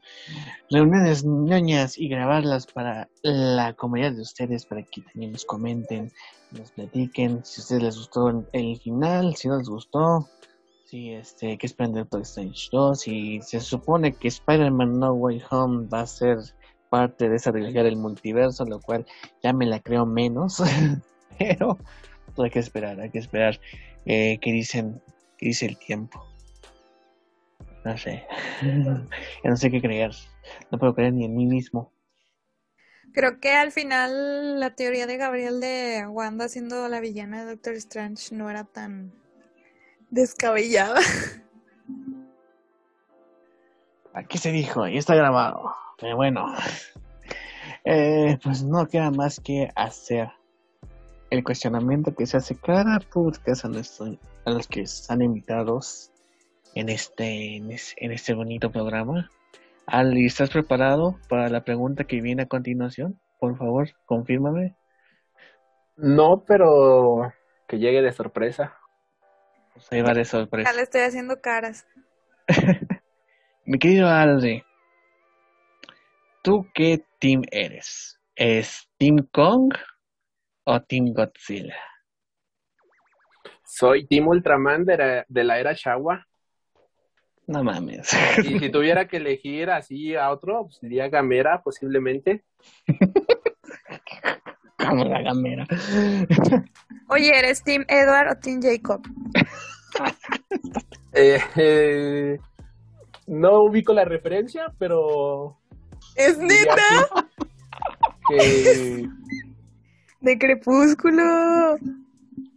reuniones ñoñas y grabarlas para la comunidad de ustedes, para que también nos comenten, nos platiquen, si a ustedes les gustó el final, si no les gustó, si este, que esperan de Doctor Strange 2, si se supone que Spider-Man No Way Home va a ser parte de esa realidad del multiverso, lo cual ya me la creo menos, pero hay que esperar, hay que esperar eh, que dicen que dice el tiempo. No sé. no sé qué creer. No puedo creer ni en mí mismo. Creo que al final la teoría de Gabriel de Wanda siendo la villana de Doctor Strange no era tan descabellada. Aquí se dijo, y está grabado. Pero bueno, eh, pues no queda más que hacer el cuestionamiento que se hace cada podcast a, nuestro, a los que están invitados en este, en este bonito programa. Ali, ¿estás preparado para la pregunta que viene a continuación? Por favor, confírmame. No, pero que llegue de sorpresa. Pues ahí va de sorpresa. Ya le estoy haciendo caras. Mi querido Aldi, ¿tú qué team eres? ¿Es Team Kong o Team Godzilla? Soy Team Ultraman de la, de la era Shawa. No mames. Y si tuviera que elegir así a otro, pues diría Gamera, posiblemente. La Gamera. Oye, ¿eres Team Edward o Team Jacob? eh, eh, no ubico la referencia, pero. ¿Es neta? Que... De Crepúsculo.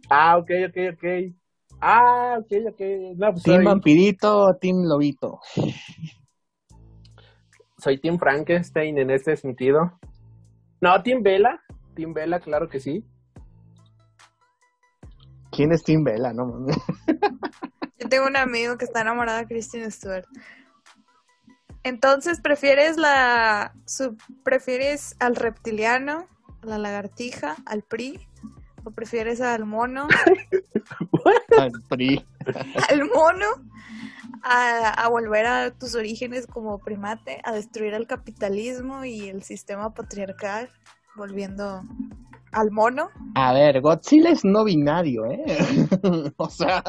Ah, ok, ok, ok. Ah, ok, ok. No, pues ¿Team soy, Vampirito o Team Lobito? soy Team Frankenstein en este sentido. No, Team Vela. Team Vela, claro que sí. ¿Quién es Team Vela? No mames. Yo tengo un amigo que está enamorado de Kristen Stewart. Entonces, ¿prefieres la su, prefieres al reptiliano, a la lagartija, al PRI o prefieres al mono? Al PRI. al mono a, a, volver a tus orígenes como primate, a destruir el capitalismo y el sistema patriarcal, volviendo al mono. A ver, Godzilla es no binario, ¿eh? o sea,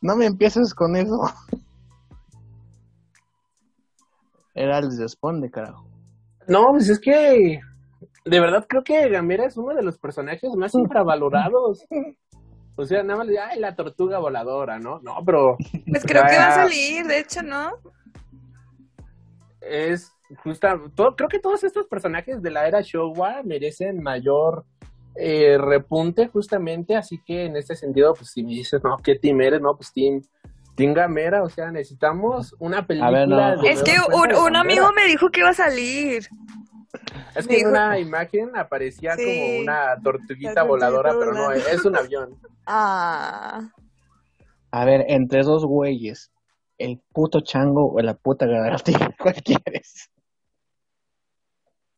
no me empieces con eso. Era el responde, carajo. No, pues es que de verdad creo que Gamera es uno de los personajes más infravalorados. O sea, nada más le ay, la tortuga voladora, ¿no? No, pero. Pues creo que va a salir, de hecho, ¿no? Es justa. Todo, creo que todos estos personajes de la era Showa merecen mayor eh, repunte, justamente. Así que en este sentido, pues si me dices, no, ¿qué team eres? No, pues team. Team Gamera, o sea, necesitamos una película. Ver, no. Es que un, un amigo me dijo que iba a salir. Es que en una imagen aparecía sí, como una tortuguita voladora, pero no, es un avión. Ah. A ver, entre dos güeyes, el puto chango o la puta lagartija, ¿cuál quieres?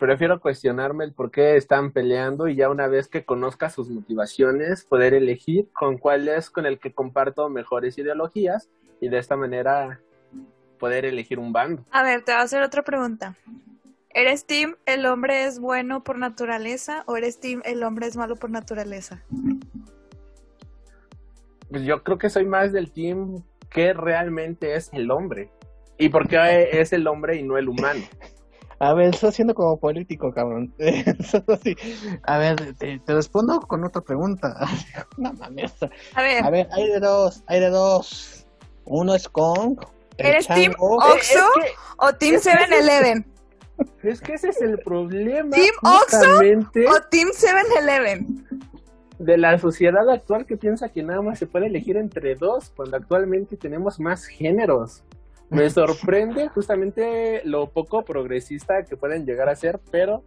Prefiero cuestionarme el por qué están peleando y ya una vez que conozca sus motivaciones, poder elegir con cuál es con el que comparto mejores ideologías y de esta manera poder elegir un bando. A ver, te voy a hacer otra pregunta. ¿Eres team el hombre es bueno por naturaleza o eres team el hombre es malo por naturaleza? Pues yo creo que soy más del team que realmente es el hombre. ¿Y por qué es el hombre y no el humano? A ver, estoy haciendo como político, cabrón. A ver, te, respondo con otra pregunta. no mames. A ver. A ver, hay de dos, hay de dos. Uno es Kong. ¿Eres Team Oxo o Team 7-Eleven? Es que ese es el problema. ¿Team Oxo o Team 7-Eleven? De la sociedad actual que piensa que nada más se puede elegir entre dos, cuando actualmente tenemos más géneros me sorprende justamente lo poco progresista que pueden llegar a ser, pero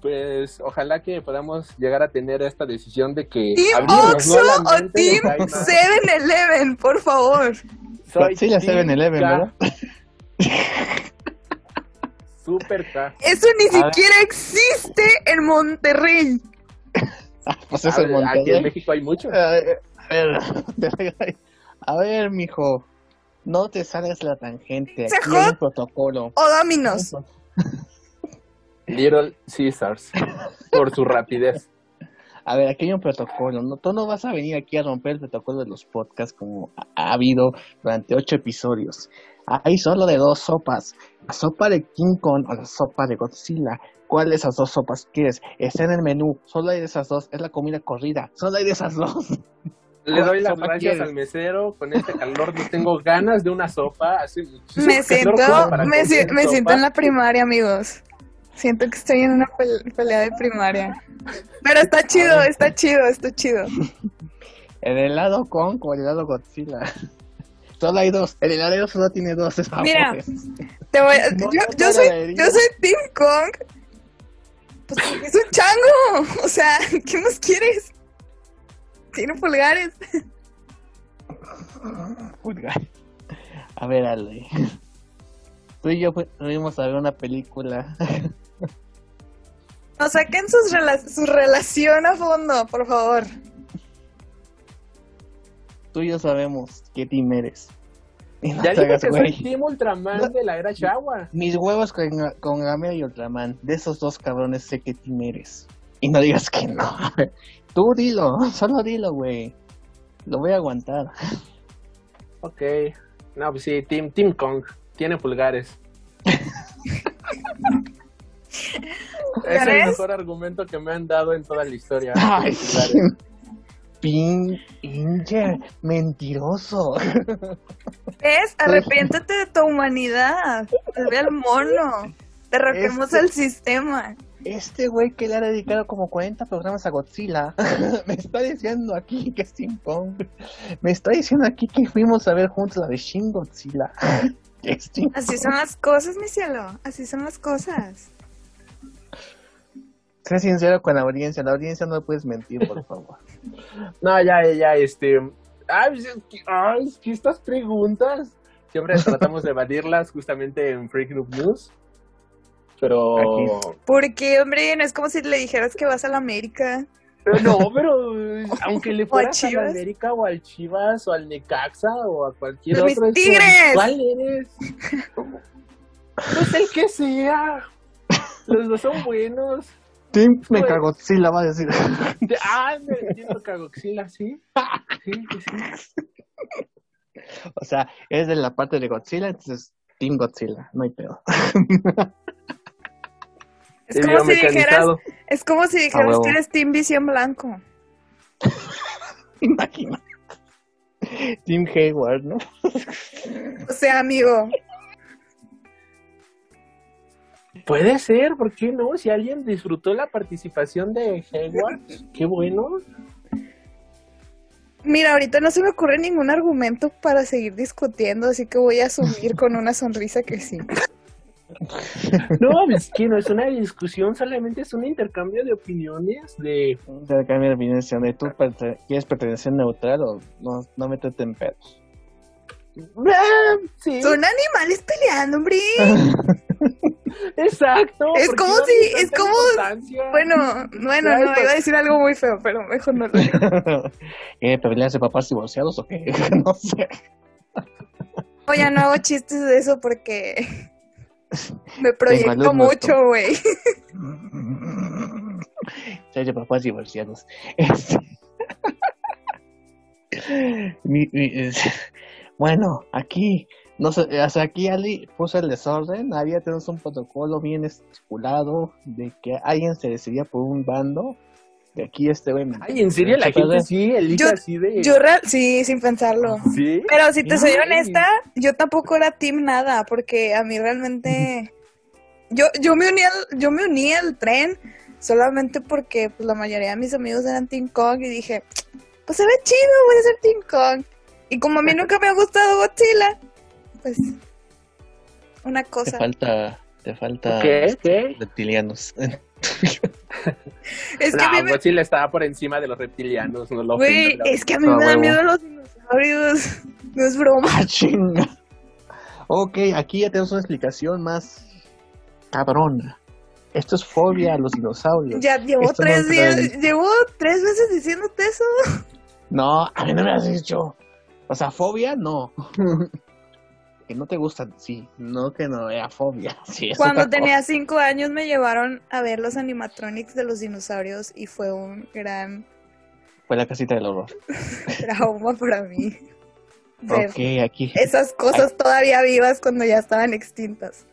pues ojalá que podamos llegar a tener esta decisión de que Team Oxo o Team 7-Eleven, por favor. Soy sí, la 7-Eleven, ¿verdad? Super K. Eso ni siquiera existe en Monterrey. pues eso en Monterrey. Aquí en México hay mucho. A ver, a ver, mijo. No te salgas la tangente. Aquí hay un protocolo. O Dominos. Little Caesars. Por su rapidez. A ver, aquí hay un protocolo. No, tú no vas a venir aquí a romper el protocolo de los podcasts como ha habido durante ocho episodios. Hay solo de dos sopas. La sopa de King Kong o la sopa de Godzilla. ¿Cuál de esas dos sopas quieres? Está en el menú. Solo hay de esas dos. Es la comida corrida. Solo hay de esas dos. Le doy las gracias al mesero. Con este calor no tengo ganas de una sopa. Así, me siento, me, siento en la primaria, amigos. Siento que estoy en una pelea de primaria. Pero está chido, está chido, está chido. El helado con o el helado Godzilla. Solo hay dos. El helado solo tiene dos Mira, te voy yo, yo, soy, yo soy Team Kong. Pues es un chango. O sea, ¿qué más quieres? Tiene pulgares. Pulgares. A ver, Ale. Tú y yo fuimos a ver una película. No saquen sus su relación a fondo, por favor. Tú y yo sabemos qué team eres. ya dije que soy Team Ultraman de la era Shawa. Mis huevos con, con Gamera y Ultraman. De esos dos cabrones sé qué team eres. Y no digas que no. Tú dilo, solo dilo, güey. Lo voy a aguantar. Ok. No, pues sí, Team, Team Kong. Tiene pulgares. es el mejor argumento que me han dado en toda la historia. Ay, Pin mentiroso. Es, arrepiéntete de tu humanidad. Vuelve al mono. Derroquemos este... el sistema este güey que le ha dedicado como 40 programas a Godzilla, me está diciendo aquí que es Team Kong. Me está diciendo aquí que fuimos a ver juntos la de Shin Godzilla. Así son las cosas, mi cielo. Así son las cosas. Sé sincero con la audiencia. La audiencia no puedes mentir, por favor. no, ya, ya, este. Ay, ay, que estas preguntas siempre tratamos de evadirlas justamente en Freak Noob News. Pero. Porque, hombre, no es como si le dijeras que vas a la América. Pero no, pero aunque le fueras a, la América o al Chivas o al Necaxa o a cualquier otro. Mis tigres! ¿Cuál eres? pues el que sea. Los dos son buenos. Team me cago, sí, la va a decir. ah, me entiendo Cagoxila, ¿sí? Sí, sí. O sea, es de la parte de Godzilla, entonces Team Godzilla, no hay pedo. Es como, si dijeras, es como si dijeras que eres Team Visión Blanco. Imagina. Team Hayward, ¿no? o sea, amigo. Puede ser, ¿por qué no? Si alguien disfrutó la participación de Hayward, qué bueno. Mira, ahorita no se me ocurre ningún argumento para seguir discutiendo, así que voy a asumir con una sonrisa que sí. No, es que no es una discusión, solamente es un intercambio de opiniones. De intercambio de opiniones, de tú quieres pertenecer neutral o no, no meterte en pedos. Ah, Son animales peleando, hombre. Exacto. Es como si, es como, bueno, bueno, no, iba a decir algo muy feo, pero mejor no lo digo. ¿Eh, peleas de papás divorciados o qué? no sé. Oye, no hago chistes de eso porque me proyecto mucho, güey. Soy de papás divorciados. Este... bueno, aquí No sé, sea, aquí Ali puso el desorden, había tenemos un protocolo bien estipulado de que alguien se decidía por un bando. De aquí este güey. Ay, ¿en serio la gente sí elige Yo- así de...? Yo real, sí, sin pensarlo. ¿Sí? Pero si te soy honesta, yo tampoco era team nada, porque a mí realmente yo yo me uní al, yo me uní al tren solamente porque pues, la mayoría de mis amigos eran Team Kong y dije, pues se ve chido, voy a ser Team Kong. Y como a mí nunca me ha gustado Godzilla, pues una Te cosa. falta, te falta ¿Qué? ¿Qué? reptilianos. Es que a mí No, me, Godzilla estaba por encima de los reptilianos, no lo güey, es que a mí Ah, me da huevo. miedo los dinosaurios. No es broma. ¡Ah, chinga! Ok, aquí ya tenemos una explicación más cabrona. Esto es fobia a los dinosaurios. Ya llevo Esto no tres días, en- llevo tres veces diciéndote eso. No, a mí no me has dicho. O sea, fobia, no. que no te gustan, sí. No que no, era fobia. Sí, Cuando tenía cinco años me llevaron a ver los animatronics de los dinosaurios y fue un gran. Fue la casita del horror. trauma para mí. Ver Ok, aquí esas cosas todavía vivas cuando ya estaban extintas.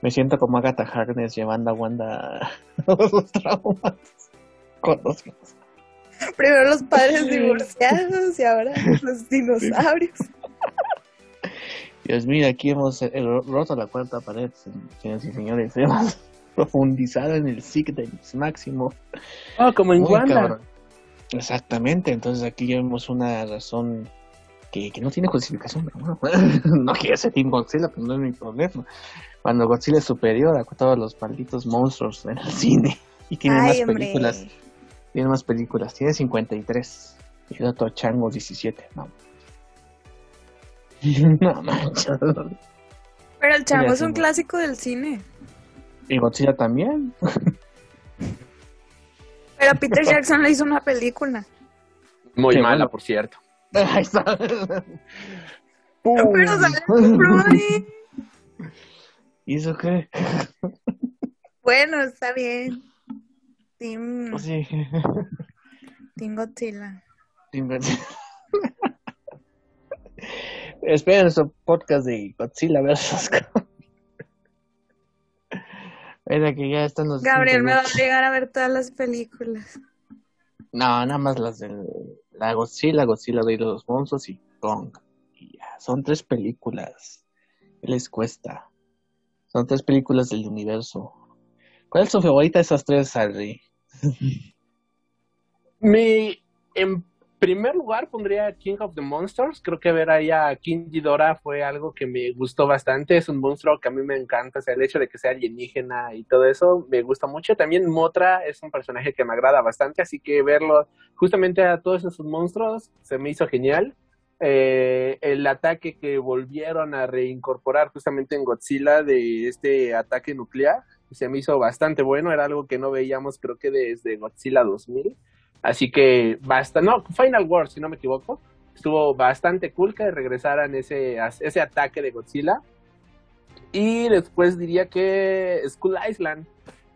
me siento como Agatha Harkness llevando a Wanda a los traumas. Con los- Primero los padres divorciados y ahora los dinosaurios. Dios mío, aquí hemos eh, roto la cuarta pared, señores y señores. Hemos profundizado en el Sigdens máximo. Oh, como en Muy Wanda. cabrón. Exactamente, entonces aquí ya vemos una razón que, que no tiene justificación, pero bueno, no quiere ser Team Godzilla, pues no es mi problema. Cuando Godzilla es superior a todos los malditos monstruos en el cine y tiene Ay, más hombre. películas, tiene más películas, tiene 53 y el otro Chango 17, no. No manches. Pero el Mira, es un clásico del cine. Y Godzilla también. Pero Peter Jackson le hizo una película. Muy Qué mala, bueno. por cierto. Ahí está. Pero sale. ¿Y eso qué? Bueno, está bien. Team, sí. Team Godzilla. Inven- Esperen nuestro podcast de Godzilla vs. Kong. Mira que ya están los. Gabriel me va a obligar a ver todas las películas. No, nada más las de la Godzilla, Godzilla de los monstruos y Kong. Y ya, son tres películas. ¿Qué les cuesta? Son tres películas del universo. ¿Cuál es tu favorita de esas tres, Alri? Mi, en primer lugar pondría King of the Monsters. Creo que ver ahí a King Ghidorah fue algo que me gustó bastante. Es un monstruo que a mí me encanta. O sea, el hecho de que sea alienígena y todo eso me gusta mucho. También Motra es un personaje que me agrada bastante. Así que verlo justamente a todos esos monstruos se me hizo genial. Eh, el ataque que volvieron a reincorporar justamente en Godzilla de este ataque nuclear se me hizo bastante bueno. Era algo que no veíamos creo que desde Godzilla 2000. Así que basta, no, Final War, si no me equivoco, estuvo bastante cool que regresaran ese, ese ataque de Godzilla. Y después diría que School Island.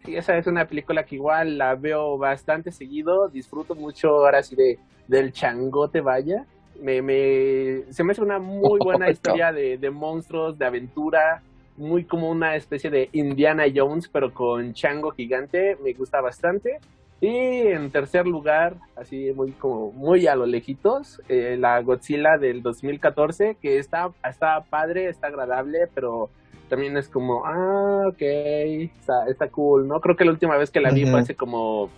Sí, esa es una película que igual la veo bastante seguido, disfruto mucho ahora sí de, del changote, vaya. Me, me, se me hace una muy buena historia de, de monstruos, de aventura, muy como una especie de Indiana Jones, pero con chango gigante, me gusta bastante. Y en tercer lugar, así muy como muy a lo lejitos, eh, la Godzilla del 2014, que está, está padre, está agradable, pero también es como, ah, ok, está, está cool, ¿no? Creo que la última vez que la vi fue hace como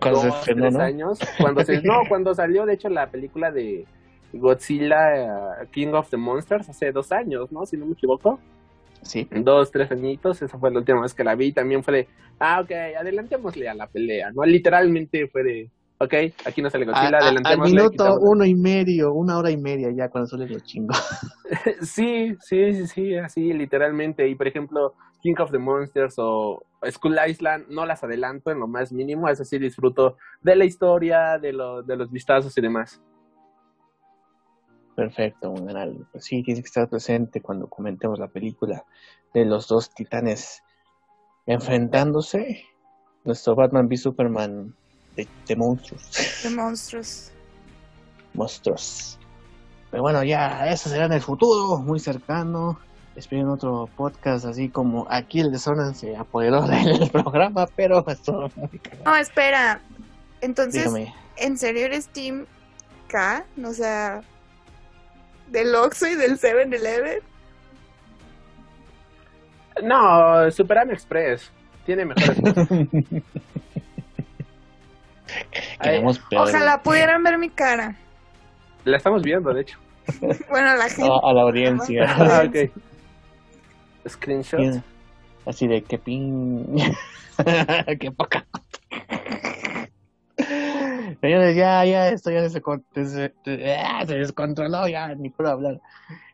Cuando se dos, estrenó, tres ¿no? años. Cuando se, no, cuando salió, de hecho, la película de Godzilla, King of the Monsters, hace dos años, ¿no? Si no me equivoco Sí. dos, tres añitos, esa fue la última vez que la vi, también fue de, ah, ok, adelantémosle a la pelea, ¿no? Literalmente fue de, ok, aquí no sale Godzilla, a- al minuto uno y medio, una hora y media ya cuando sale lo chingo. Sí, sí, sí, sí, así, literalmente, y por ejemplo, King of the Monsters o School Island, no las adelanto en lo más mínimo, es así, disfruto de la historia, de, lo, de los vistazos y demás. Perfecto, muy bien. Pues sí, tienes que estar presente cuando comentemos la película de los dos titanes enfrentándose. Nuestro Batman v Superman de, de monstruos. De monstruos. monstruos. Pero bueno, ya, eso será en el futuro, muy cercano. Esperen otro podcast así como aquí el desorden se apoderó del programa, pero esto muy No, espera. Entonces, ¿en serio eres Team K? O sea, del Oxxo y del 7-Eleven. No, Superam Express. Tiene mejores Ojalá pudieran ver mi cara. La estamos viendo, de hecho. bueno, la gente. a la audiencia. ah, ok. Screenshot. Así de que ping. Qué poca. Señores, ya, ya, esto ya se, ah, se, descontroló, ya ni puedo hablar.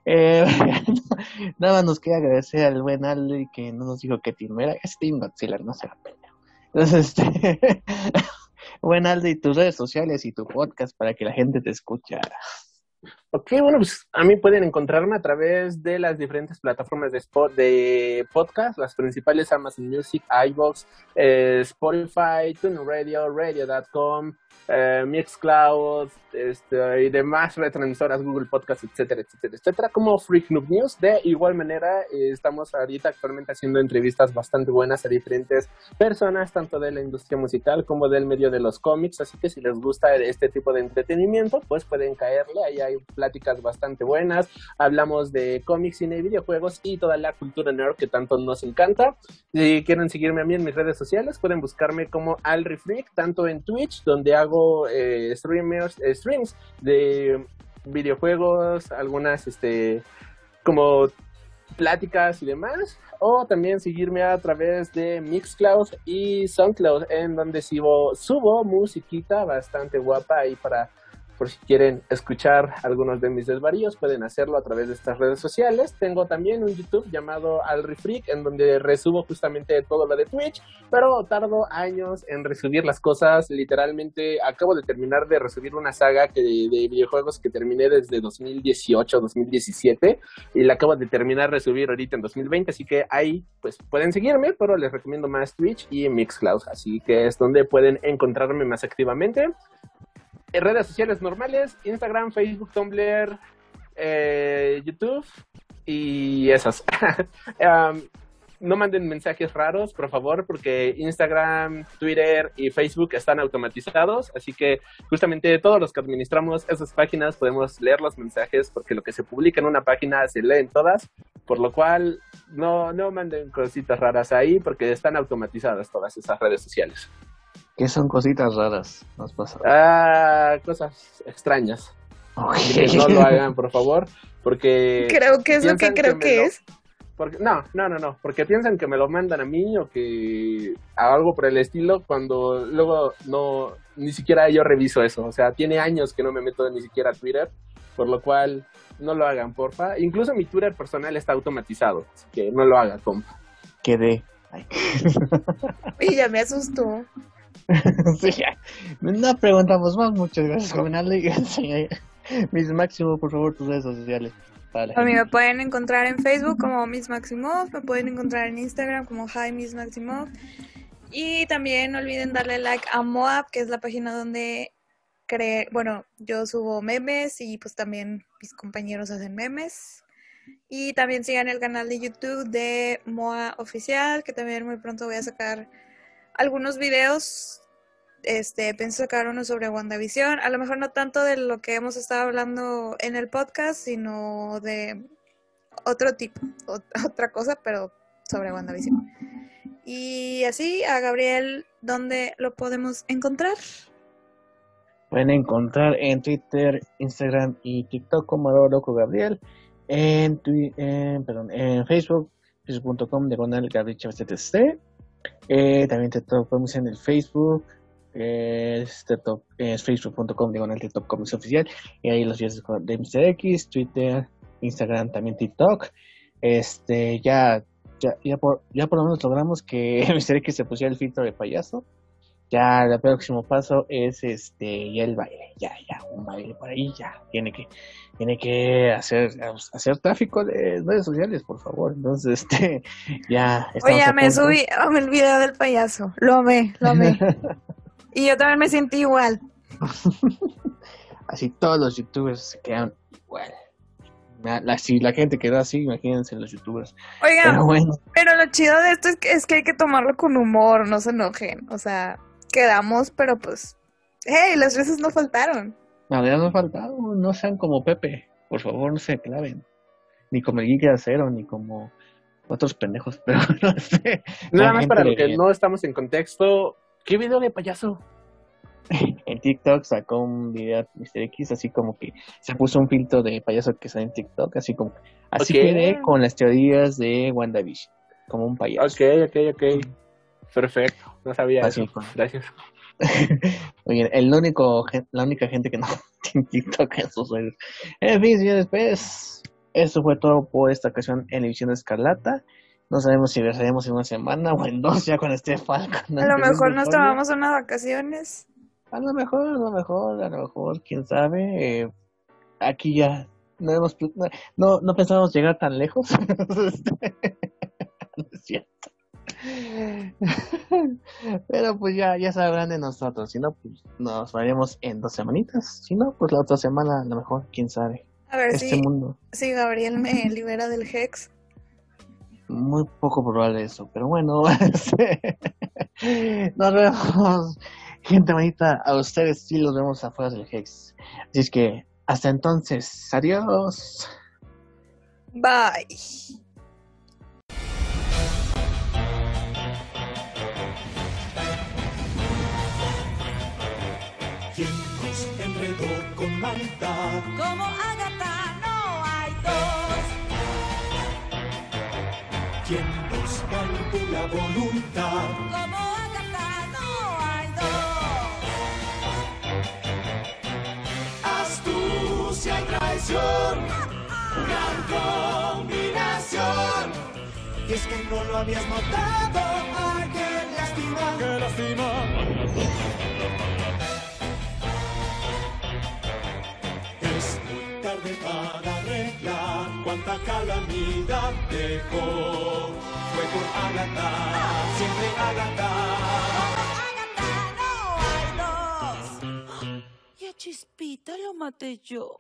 Eh, nada más nos queda agradecer al buen Aldi que no nos dijo que Team era. Es Team Godzilla, no se la pena. Entonces, este, buen Aldi, tus redes sociales y tu podcast para que la gente te escuchara. Ok, bueno, pues a mí pueden encontrarme a través de las diferentes plataformas de, de podcast, las principales Amazon Music, iVoox, eh, Spotify, TuneRadio, Radio, Radio.com, eh, Mixcloud este, y demás retransmisoras, Google Podcast, etcétera, etcétera, etcétera, como Freak Noob News. De igual manera, eh, estamos ahorita actualmente haciendo entrevistas bastante buenas a diferentes personas, tanto de la industria musical como del medio de los cómics, así que si les gusta este tipo de entretenimiento, pues pueden caerle, ahí hay pláticas bastante buenas, hablamos de cómics, cine y videojuegos y toda la cultura nerd que tanto nos encanta. Si quieren seguirme a mí en mis redes sociales, pueden buscarme como AlriFreak, tanto en Twitch, donde hago eh, streamers, eh, streams de videojuegos, algunas este como pláticas y demás, o también seguirme a través de Mixcloud y Soundcloud, en donde subo, subo musiquita bastante guapa ahí para por si quieren escuchar algunos de mis desvaríos, pueden hacerlo a través de estas redes sociales. Tengo también un YouTube llamado AlriFreak, en donde resubo justamente todo lo de Twitch, pero tardo años en resubir las cosas. Literalmente acabo de terminar de resubir una saga que de, videojuegos que terminé desde 2018, 2017, y la acabo de terminar de resubir ahorita en 2020, así que ahí pues pueden seguirme, pero les recomiendo más Twitch y Mixcloud, así que es donde pueden encontrarme más activamente redes sociales normales, Instagram, Facebook, Tumblr, eh, YouTube y esas. no manden mensajes raros, por favor, porque Instagram, Twitter y Facebook están automatizados, así que justamente todos los que administramos esas páginas podemos leer los mensajes, porque lo que se publica en una página se lee en todas, por lo cual no, no manden cositas raras ahí, porque están automatizadas todas esas redes sociales. ¿Qué son cositas raras? Nos pasa. Ah, cosas extrañas. no lo hagan, por favor, porque... Creo que es lo que creo que, es. Porque, no, no, no, no, porque piensan que me lo mandan a mí o que algo por el estilo cuando luego no, ni siquiera yo reviso eso. O sea, tiene años que no me meto ni siquiera a Twitter, por lo cual no lo hagan, porfa. Incluso mi Twitter personal está automatizado, así que no lo hagan, compa. Quedé. Y ya me asustó. No preguntamos más. Muchas gracias, joven Ale. Miss Máximo, por favor, tus redes sociales. A mí me pueden encontrar en Facebook como Miss Maximov, me pueden encontrar en Instagram como Hi Miss Maximov. Y también no olviden darle like a Moab, que es la página donde cree, bueno, yo subo memes y pues también mis compañeros hacen memes. Y también sigan el canal de YouTube de Moa Oficial, que también muy pronto voy a sacar algunos videos. Este, pienso sacar uno sobre WandaVision. A lo mejor no tanto de lo que hemos estado hablando en el podcast, sino de otro tipo, otra cosa, pero sobre WandaVision. Y así, a Gabriel, ¿dónde lo podemos encontrar? Pueden encontrar en Twitter, Instagram y TikTok como Loco Gabriel. En, en, perdón, en Facebook, facebook.com de Gabriel eh, también te topamos en el Facebook, es, es facebook.com diagonal de Top Comics Oficial, y ahí los días de Mr. X, Twitter, Instagram, también TikTok. Este, ya, ya, ya, por, ya por lo menos logramos que Mr. X se pusiera el filtro de payaso. Ya el próximo paso es este ya el baile, ya, ya, un baile por ahí, ya, tiene que, tiene que hacer, hacer tráfico de redes sociales, por favor. Entonces, este, ya. Oye, me subí oh, el video del payaso. Lo amé, lo amé. y yo también me sentí igual. Así todos los youtubers se quedan igual. La, la- si la gente quedó así, imagínense los youtubers. Oigan, Pero bueno, pero lo chido de esto es que, es que hay que tomarlo con humor, no se enojen. O sea, quedamos, pero pues, hey, las risas no faltaron. no ha faltado. No sean como Pepe. Por favor, no se claven. Ni como el Geek de Acero, ni como otros pendejos. Pero no sé. Nada La más para lo que no estamos en contexto. ¿Qué video de payaso? en TikTok sacó un video de Mr. X, así como que se puso un filtro de payaso que sale en TikTok, así como, así Ok. quedé con las teorías de WandaVision, como un payaso. Ok, ok, ok. Perfecto. No sabía Así eso. con- Gracias. Oye, el único, la única gente que no tiene TikTok en sus redes. En fin, señores, pues, eso fue todo por esta ocasión en la edición de Escarlata. No sabemos si regresaremos en una semana o en dos ya con este Falcon. A lo mejor nos tomamos unas vacaciones. A lo mejor, a lo mejor, a lo mejor, quién sabe. eh, aquí ya no hemos no, no pensábamos llegar tan lejos. no es cierto. Pero pues ya, ya sabrán de nosotros. Si no, pues nos veremos en dos semanitas. Si no, pues la otra semana a lo mejor, quién sabe. A ver Este si, mundo, si Gabriel me libera del Hex. muy poco probable eso. Pero bueno, este, nos vemos. Gente bonita, a ustedes sí los vemos afuera del Hex. Así es que, hasta entonces, adiós. Bye. Como Agatha no hay dos. ¿Quién nos palpó la voluntad? Como Agatha no hay dos. Astucia y traición, gran combinación. Y es que no lo habías notado, ay, qué lástima. Qué lástima. Cuánta calamidad dejó. Fue por Agatha, siempre Agatha. Agatha no hay dos. Y a Chispita lo maté yo.